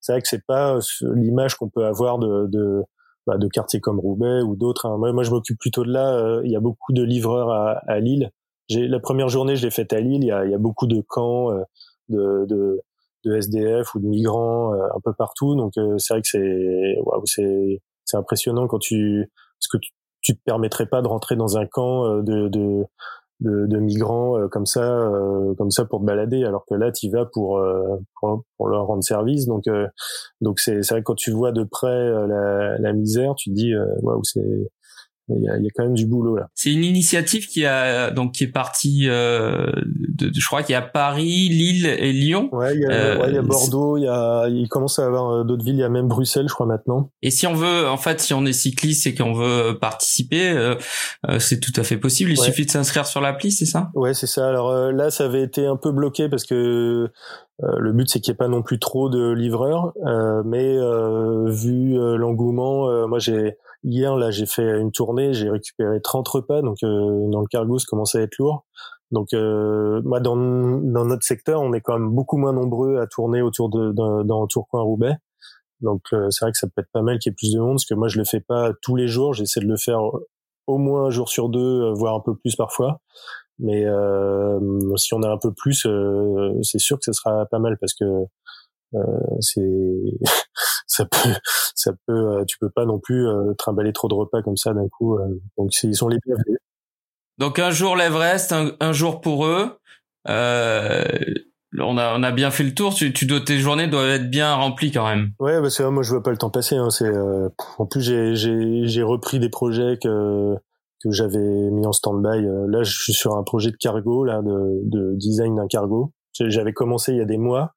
c'est vrai que c'est pas l'image qu'on peut avoir de, de bah, de quartiers comme Roubaix ou d'autres. Hein. Moi, je m'occupe plutôt de là. Il y a beaucoup de livreurs à, à Lille. J'ai la première journée, je l'ai faite à Lille. Il y a, il y a beaucoup de camps de, de, de SDF ou de migrants un peu partout. Donc c'est vrai que c'est waouh, c'est c'est impressionnant quand tu parce que tu, tu te permettrais pas de rentrer dans un camp de, de de, de migrants euh, comme ça, euh, comme ça pour te balader, alors que là, tu vas pour, euh, pour, pour leur rendre service. Donc, donc c'est vrai que quand tu vois de près la, la misère, tu te dis waouh, c'est il y, a, il y a, quand même du boulot là. C'est une initiative qui a donc qui est partie, euh, de, je crois qu'il y a Paris, Lille et Lyon. Ouais, il y a, euh, ouais, il y a Bordeaux, il y a, il commence à avoir euh, d'autres villes, il y a même Bruxelles, je crois maintenant. Et si on veut, en fait, si on est cycliste et qu'on veut participer, euh, euh, c'est tout à fait possible. Il suffit de s'inscrire sur l'appli, c'est ça? Ouais, c'est ça. Alors là, ça avait été un peu bloqué parce que le but c'est qu'il n'y ait pas non plus trop de livreurs, mais vu l'engouement, moi j'ai hier là j'ai fait une tournée, j'ai récupéré 30 repas, donc euh, dans le cargo ça commence à être lourd. Donc euh, moi dans, dans notre secteur on est quand même beaucoup moins nombreux à tourner autour de dans, dans Tourcoing Roubaix. Donc euh, c'est vrai que ça peut être pas mal qu'il y ait plus de monde parce que moi je le fais pas tous les jours, j'essaie de le faire au moins un jour sur deux, voire un peu plus parfois. Mais si on a un peu plus, c'est sûr que ce sera pas mal parce que c'est ça peut ça peut euh, tu peux pas non plus euh, trimballer trop de repas comme ça d'un coup euh. donc ils sont les bienvenus. Donc un jour l'Everest un, un, jour pour eux euh, on a on a bien fait le tour. Tu, tu dois tes journées doivent être bien remplies quand même. Ouais bah c'est moi je vois pas le temps passer hein, c'est en plus j'ai j'ai j'ai repris des projets que que j'avais mis en stand-by. Là je suis sur un projet de cargo là de, de design d'un cargo. J'avais commencé il y a des mois.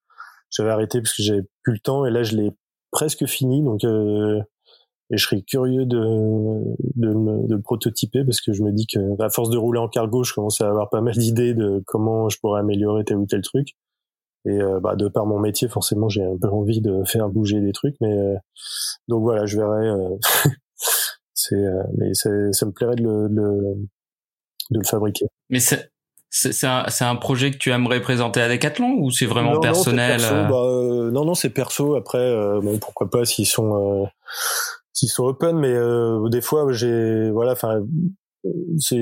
J'avais arrêté parce que j'avais plus le temps et là je l'ai presque fini donc euh, et je serais curieux de, de, de le prototyper parce que je me dis que à force de rouler en cargo je commence à avoir pas mal d'idées de comment je pourrais améliorer tel ou tel truc. Et euh, bah, de par mon métier forcément j'ai un peu envie de faire bouger des trucs mais euh, donc voilà je verrai c'est mais ça me plairait de le, de le fabriquer. Mais c'est un, un, projet que tu aimerais présenter à Decathlon ou c'est vraiment personnel non, euh bah, euh, non, non, c'est perso. Après, euh, bon, pourquoi pas s'ils sont s'ils sont open, mais des fois, j'ai voilà, enfin, c'est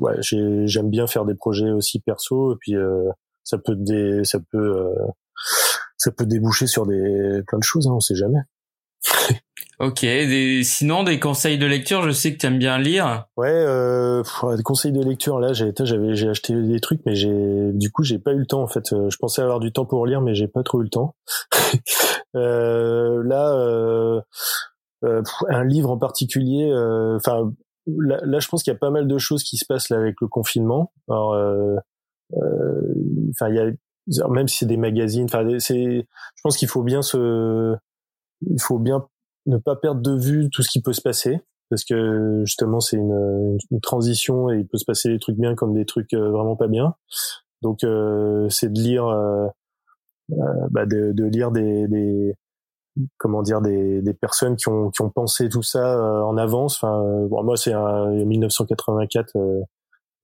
ouais, j'aime bien faire des projets aussi perso et puis ça peut des, ça peut ça peut déboucher sur des plein de choses, hein, on sait jamais. Ok. Sinon, des conseils de lecture, je sais que tu aimes bien lire. Ouais, euh, des conseils de lecture. Là, j'ai j'avais j'ai acheté des trucs, mais j'ai du coup j'ai pas eu le temps en fait. Euh, je pensais avoir du temps pour lire, mais j'ai pas trop eu le temps. euh, là, euh, euh, un livre en particulier. Euh, enfin, là, là, je pense qu'il y a pas mal de choses qui se passent là avec le confinement. Alors, enfin, il y a même si c'est des magazines. Enfin, c'est. Je pense qu'il faut bien se il faut bien ne pas perdre de vue tout ce qui peut se passer parce que justement c'est une, une, transition et il peut se passer des trucs bien comme des trucs euh, vraiment pas bien. Donc euh, c'est de lire, euh, euh, bah de, de, lire des, des, comment dire des, des personnes qui ont qui ont pensé tout ça en avance. Enfin bon, moi c'est un 1984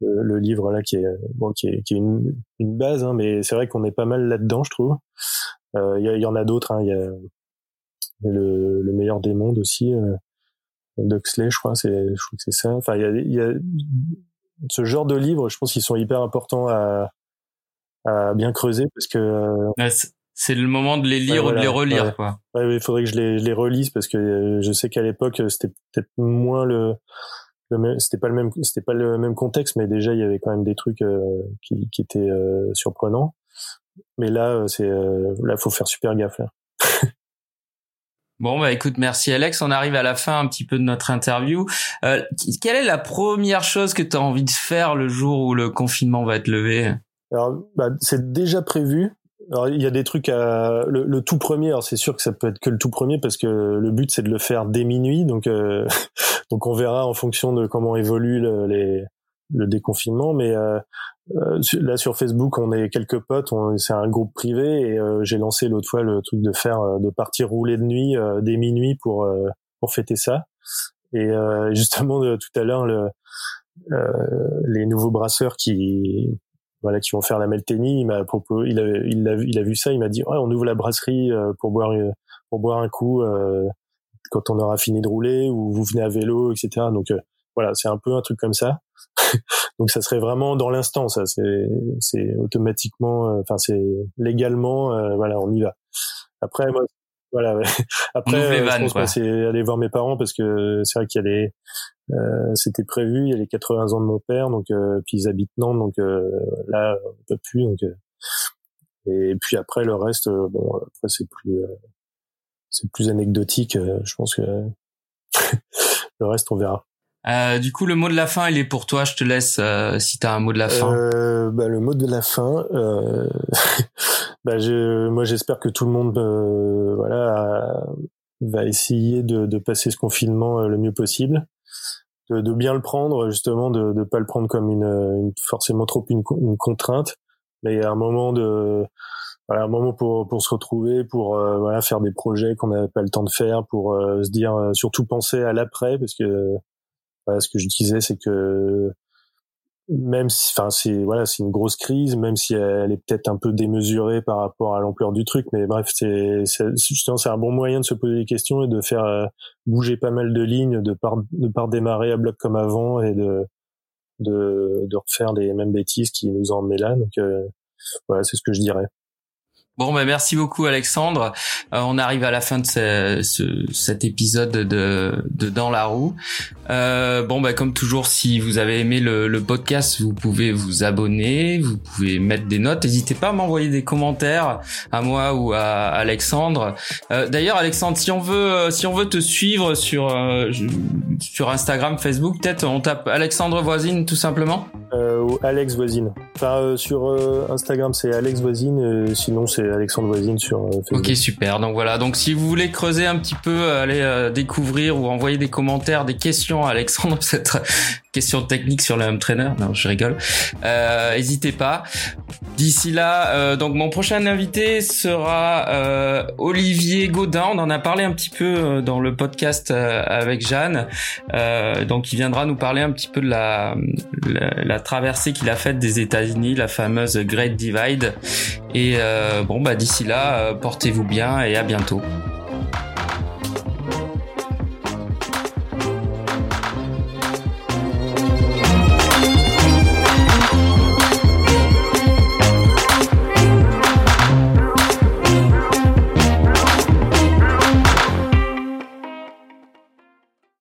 le livre là qui est bon qui est, qui est une, une base, hein, mais c'est vrai qu'on est pas mal là-dedans je trouve. Il y, y, en a d'autres. Hein, il y a le, le, meilleur des mondes aussi euh, Duxley je crois c'est je crois que c'est ça. Enfin il y a, y a ce genre de livres je pense qu'ils sont hyper importants à à bien creuser parce que euh, c'est le moment de les lire ou de les relire quoi. Ouais il faudrait que je les, relise parce que euh, je sais qu'à l'époque c'était peut-être moins le, le c'était pas le même c'était pas le même contexte mais déjà il y avait quand même des trucs euh, qui, qui étaient euh, surprenants. Mais là c'est là faut faire super gaffe là Bon bah écoute, merci Alex. On arrive à la fin un petit peu de notre interview. Euh, quelle est la première chose que tu as envie de faire le jour où le confinement va être levé Alors bah, c'est déjà prévu. Alors il y a des trucs à le, le tout premier. Alors c'est sûr que ça peut être que le tout premier parce que le but c'est de le faire dès minuit. Donc euh, donc on verra en fonction de comment évolue le, les le déconfinement. Mais euh, euh, là sur Facebook, on est quelques potes, c'est un groupe privé et euh, j'ai lancé l'autre fois le truc de faire euh, de partir rouler de nuit dès minuit pour pour fêter ça. Et justement tout à l'heure le, les nouveaux brasseurs qui voilà qui vont faire la Melteni, il m'a proposé, il a, il a vu ça, il m'a dit ouais on ouvre la brasserie pour boire pour boire un coup quand on aura fini de rouler ou vous venez à vélo, etc. Donc voilà, c'est un peu un truc comme ça. Donc ça serait vraiment dans l'instant, ça. C'est c'est automatiquement, enfin c'est légalement, voilà, on y va. Après moi, voilà. Après, je pense c'est aller voir mes parents parce que c'est vrai qu'il y a les, euh, c'était prévu, il y a les 80 ans de mon père, donc euh, puis ils habitent Nantes, donc euh, là on peut plus, donc et puis après le reste, bon après c'est plus, c'est plus anecdotique. je pense que le reste on verra. Euh, du coup, le mot de la fin, il est pour toi. Je te laisse euh, si tu as un mot de la fin. Euh, bah, le mot de la fin, euh, bah, je, moi j'espère que tout le monde euh, voilà, va essayer de, de, passer ce confinement le mieux possible, de, de bien le prendre, justement, de ne pas le prendre comme une, une forcément trop une, une, contrainte, mais un moment de voilà, un moment pour pour se retrouver, pour voilà faire des projets qu'on n'avait pas le temps de faire, pour se dire surtout penser à l'après parce que ce que je disais, c'est que même si, enfin, c'est voilà, c'est une grosse crise, même si elle est peut-être un peu démesurée par rapport à l'ampleur du truc, mais bref, c'est justement c'est un bon moyen de se poser des questions et de faire euh, bouger pas mal de lignes, de par de par démarrer à bloc comme avant et de de, de refaire les mêmes bêtises qui nous ont emmenés là. Donc euh, voilà, c'est ce que je dirais. Bon, ben merci beaucoup Alexandre. Euh, on arrive à la fin de ce, ce, cet épisode de, de Dans la roue. Euh, bon, ben comme toujours, si vous avez aimé le, le, podcast, vous pouvez vous abonner, vous pouvez mettre des notes. N'hésitez pas à m'envoyer des commentaires à moi ou à Alexandre. Euh, D'ailleurs, Alexandre, si on veut, euh, si on veut te suivre sur euh, sur Instagram, Facebook, peut-être on tape Alexandre Voisine tout simplement. ou Alex Voisine. Enfin, sur Instagram, c'est Alex Voisine. sinon, c'est Alexandre Voisine sur euh, Facebook. Ok, super. Donc voilà. Donc si vous voulez creuser un petit peu, euh, aller euh, découvrir ou envoyer des commentaires, des questions à Alexandre, peut-être questions techniques sur le home trainer. Non, je rigole. N'hésitez pas. D'ici là, donc mon prochain invité sera Olivier Gaudin. On en a parlé un petit peu dans le podcast avec Jeanne. donc il viendra nous parler un petit peu de la, la, la traversée qu'il a faite des États-Unis, la fameuse Great Divide. Et bon, bah d'ici là, euh, portez-vous bien et à bientôt.